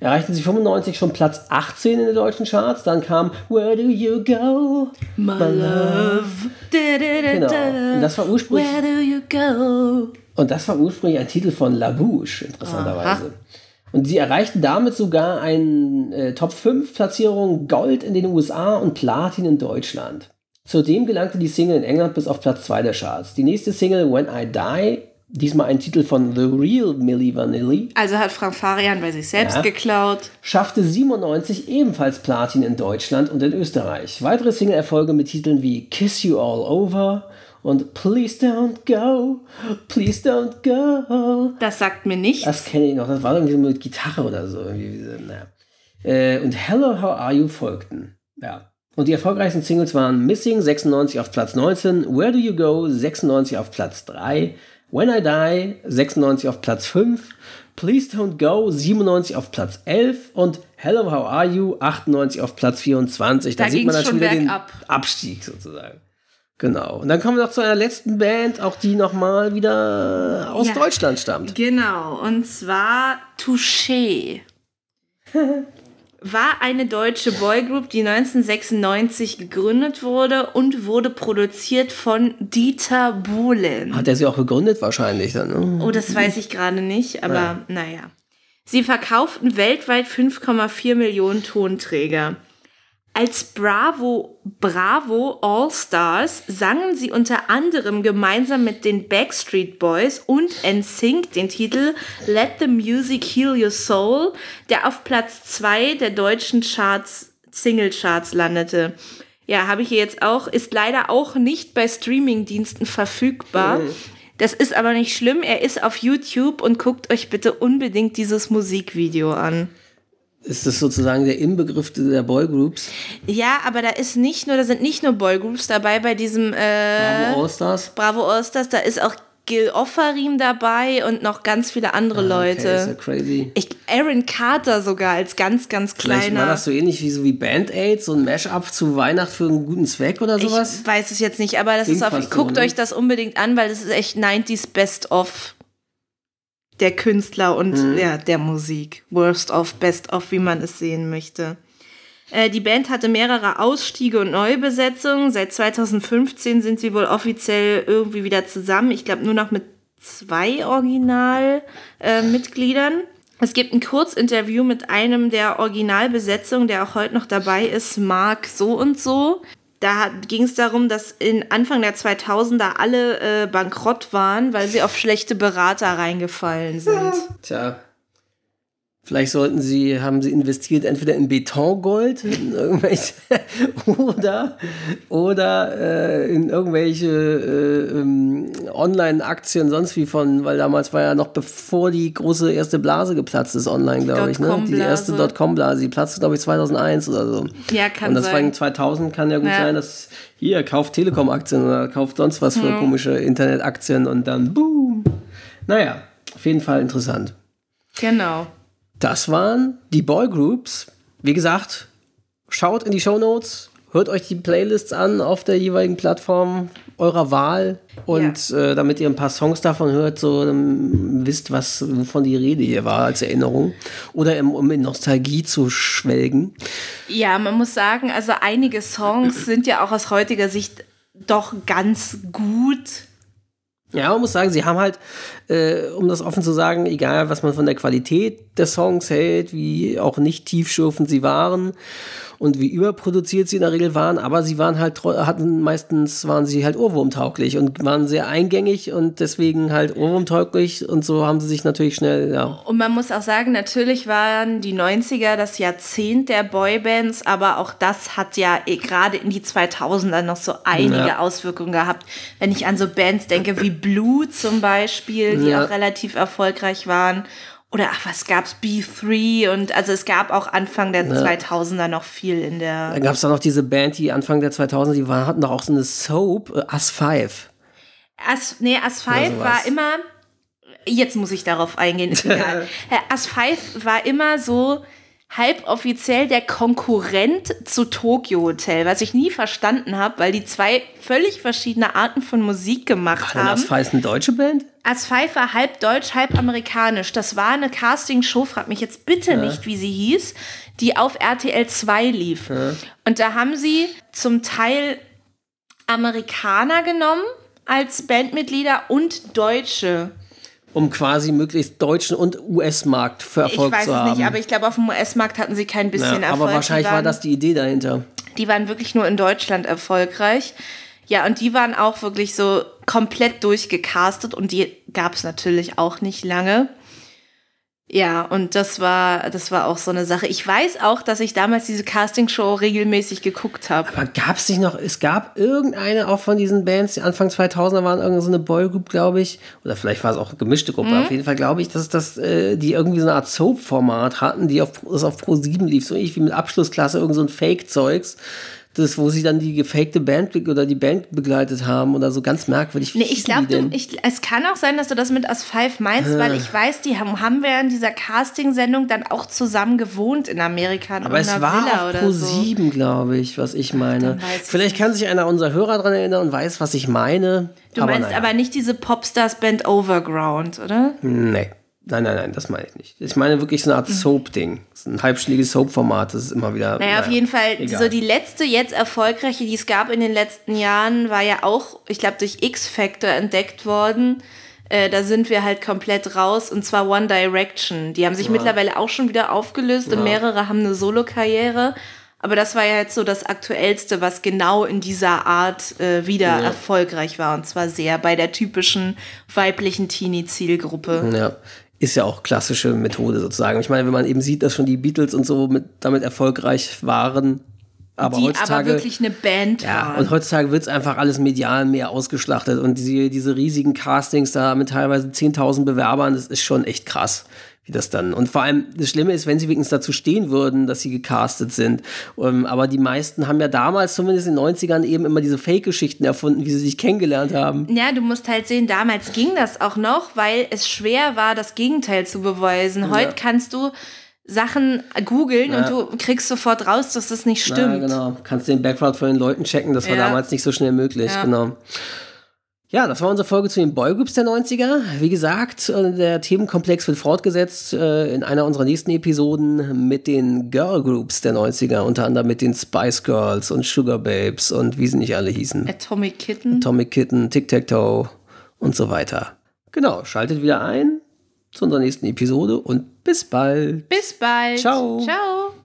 Erreichten sie 95 schon Platz 18 in den deutschen Charts. Dann kam Where Do You Go? My love. Da, da, da, Genau. Und das war ursprünglich Where do you go? Und das war ursprünglich ein Titel von La Bouche, interessanterweise. Und sie erreichten damit sogar eine äh, Top 5 Platzierung Gold in den USA und Platin in Deutschland. Zudem gelangte die Single in England bis auf Platz 2 der Charts. Die nächste Single When I Die, diesmal ein Titel von The Real Milli Vanilli, Also hat Frank Farian bei sich selbst Ja. geklaut. schaffte 97 ebenfalls Platin in Deutschland und in Österreich. Weitere Single-Erfolge mit Titeln wie Kiss You All Over und Please Don't Go, Please Don't Go. Das sagt mir nichts. Das kenne ich noch. Das war irgendwie mit Gitarre oder so. Äh, und Hello, How Are You folgten. Ja. Und die erfolgreichsten Singles waren Missing 96 auf Platz 19, Where Do You Go 96 auf Platz 3, When I Die 96 auf Platz 5, Please Don't Go 97 auf Platz 11 und Hello, How Are You 98 auf Platz 24. Da, Da sieht man dann schon wieder den bergab. Abstieg sozusagen. Genau. Und dann kommen wir noch zu einer letzten Band, auch die nochmal wieder aus Ja. Deutschland stammt. Genau, und zwar Touché. War eine deutsche Boygroup, die 1996 gegründet wurde und wurde produziert von Dieter Bohlen. Hat er sie auch gegründet wahrscheinlich dann, ne? Oh, das weiß ich gerade nicht, aber naja. Sie verkauften weltweit 5,4 Millionen Tonträger. Als Bravo Bravo All Stars sangen sie unter anderem gemeinsam mit den Backstreet Boys und NSYNC den Titel Let the Music Heal Your Soul, der auf Platz 2 der deutschen Charts Single Charts landete. Ja, habe ich hier jetzt auch, ist leider auch nicht bei Streamingdiensten verfügbar. Das ist aber nicht schlimm, er ist auf YouTube und guckt euch bitte unbedingt dieses Musikvideo an. Ist das sozusagen der Inbegriff der Boygroups? Ja, aber da ist nicht nur, da sind nicht nur Boygroups dabei bei diesem äh, Bravo Allstars? Bravo Allstars, da ist auch Gil Offarim dabei und noch ganz viele andere Ah, Okay, ist ja Leute. crazy. Ich, Aaron Carter sogar als ganz, ganz Vielleicht war kleiner. das so ähnlich wie so wie Band-Aid, so ein Mash-up zu Weihnacht für einen guten Zweck oder sowas? Ich weiß es jetzt nicht, aber das Klingt ist auf, fast so, guckt ne? euch das unbedingt an, weil das ist echt 90s Best of der Künstler und Mhm. ja, der Musik. Worst of, Best of, wie man es sehen möchte. Äh, die Band hatte mehrere Ausstiege und Neubesetzungen. Seit 2015 sind sie wohl offiziell irgendwie wieder zusammen. Ich glaube nur noch mit zwei Originalmitgliedern. Äh, es gibt ein Kurzinterview mit einem der Originalbesetzung, der auch heute noch dabei ist, Mark so und so. Da ging es darum, dass in Anfang der 2000er alle äh, bankrott waren, weil sie auf schlechte Berater reingefallen sind. Tja, Vielleicht sollten sie, haben sie investiert entweder in Betongold in irgendwelche, oder, oder äh, in irgendwelche äh, ähm, Online-Aktien, sonst wie von, weil damals war ja noch bevor die große erste Blase geplatzt ist online, glaube ich. Ne? Die erste Dotcom-Blase, die platzte, glaube ich, 2001 oder so. Ja, kann Und das sein. war 2000, kann ja gut ja. sein, dass hier, kauft Telekom-Aktien oder kauft sonst was für mhm. komische Internet-Aktien und dann boom. Naja, auf jeden Fall interessant. Genau. Das waren die Boygroups. Wie gesagt, schaut in die Show Notes, hört euch die Playlists an auf der jeweiligen Plattform eurer Wahl und ja. äh, damit ihr ein paar Songs davon hört, so wisst, was wovon die Rede hier war als Erinnerung oder im, um in Nostalgie zu schwelgen. Ja, man muss sagen, also einige Songs sind ja auch aus heutiger Sicht doch ganz gut ja, man muss sagen, sie haben halt, äh, um das offen zu sagen, egal was man von der Qualität der Songs hält, wie auch nicht tiefschürfend sie waren und wie überproduziert sie in der Regel waren, aber sie waren halt, hatten meistens waren sie halt Ohrwurmtauglich und waren sehr eingängig und deswegen halt Ohrwurmtauglich und so haben sie sich natürlich schnell, ja. Und man muss auch sagen, natürlich waren die 90er das Jahrzehnt der Boybands, aber auch das hat ja eh gerade in die 2000er noch so einige ja. Auswirkungen gehabt. Wenn ich an so Bands denke wie Blue zum Beispiel, die ja. auch relativ erfolgreich waren oder ach, was gab's? B3 und also es gab auch Anfang der ja. 2000er noch viel in der. Dann gab es da noch diese Band, die Anfang der 2000er, die war, hatten doch auch so eine Soap, äh, As 5. As, nee, As 5 war immer, jetzt muss ich darauf eingehen, ist egal. As 5 war immer so, halboffiziell der Konkurrent zu Tokyo Hotel, was ich nie verstanden habe, weil die zwei völlig verschiedene Arten von Musik gemacht war haben. As Five eine deutsche Band? As Five war halb deutsch, halb amerikanisch. Das war eine Castingshow, frag mich jetzt bitte ja. nicht, wie sie hieß, die auf RTL 2 lief. Ja. Und da haben sie zum Teil Amerikaner genommen als Bandmitglieder und Deutsche um quasi möglichst deutschen und US-Markt für Erfolg zu haben. Ich weiß es nicht, aber ich glaube, auf dem US-Markt hatten sie kein bisschen ja, Erfolg. Aber wahrscheinlich waren, war das die Idee dahinter. Die waren wirklich nur in Deutschland erfolgreich. Ja, und die waren auch wirklich so komplett durchgecastet und die gab es natürlich auch nicht lange. Ja, und das war, das war auch so eine Sache. Ich weiß auch, dass ich damals diese Castingshow regelmäßig geguckt habe. Aber gab es nicht noch, es gab irgendeine auch von diesen Bands, die Anfang 2000er waren, irgendeine so eine Boygroup, glaube ich. Oder vielleicht war es auch eine gemischte Gruppe. Mhm. Auf jeden Fall glaube ich, dass das, äh, die irgendwie so eine Art Soap-Format hatten, die auf, das auf Pro 7 lief. So ähnlich wie mit Abschlussklasse, irgend so ein Fake-Zeugs das, wo sie dann die gefakte Band oder die Band begleitet haben oder so ganz merkwürdig. Nee, ich glaube, es kann auch sein, dass du das mit As Five meinst, äh. weil ich weiß, die haben, haben wir in dieser Casting-Sendung dann auch zusammen gewohnt in Amerika. In Aber es war Villa auf Pro 7, so. glaube ich, was ich meine. Vielleicht kann sich einer unserer Hörer daran erinnern und weiß, was ich meine. Du aber meinst naja. aber nicht diese Popstars-Band Overground, oder? Nee. Nein, nein, nein, das meine ich nicht. Ich meine wirklich so eine Art mhm. Soap-Ding. Ein halbstündiges Soap-Format, das ist immer wieder. Naja, naja auf jeden Fall, egal. so die letzte jetzt erfolgreiche, die es gab in den letzten Jahren, war ja auch, ich glaube, durch X-Factor entdeckt worden. Äh, da sind wir halt komplett raus und zwar One Direction. Die haben sich ja. mittlerweile auch schon wieder aufgelöst ja. und mehrere haben eine Solo-Karriere. Aber das war ja jetzt so das Aktuellste, was genau in dieser Art äh, wieder ja. erfolgreich war. Und zwar sehr bei der typischen weiblichen Teenie-Zielgruppe. Ja ist ja auch klassische Methode sozusagen. Ich meine, wenn man eben sieht, dass schon die Beatles und so mit, damit erfolgreich waren, aber die heutzutage, aber wirklich eine Band ja, waren. Und heutzutage wird es einfach alles medial mehr ausgeschlachtet und diese, diese riesigen Castings da mit teilweise 10.000 Bewerbern, das ist schon echt krass wie das dann. Und vor allem, das Schlimme ist, wenn sie wenigstens dazu stehen würden, dass sie gecastet sind. Um, ähm, aber die meisten haben ja damals, zumindest in den 90ern, eben immer diese Fake-Geschichten erfunden, wie sie sich kennengelernt haben. Ja, du musst halt sehen, damals ging das auch noch, weil es schwer war, das Gegenteil zu beweisen. Heute ja. kannst du Sachen googeln ja. und du kriegst sofort raus, dass das nicht stimmt. Ja, genau. Kannst den Background von den Leuten checken, das war damals nicht so schnell möglich, genau. Ja, das war unsere Folge zu den Boygroups der 90er. Wie gesagt, äh, der Themenkomplex wird fortgesetzt äh, in einer unserer nächsten Episoden mit den Girlgroups der 90er, unter anderem mit den Spice Girls und Sugar Babes und wie sie nicht alle hießen. Atomic Kitten. Atomic Kitten, Tic Tac Toe und so weiter. Genau, schaltet wieder ein zu unserer nächsten Episode und bis bald. Bis bald. Ciao. Ciao.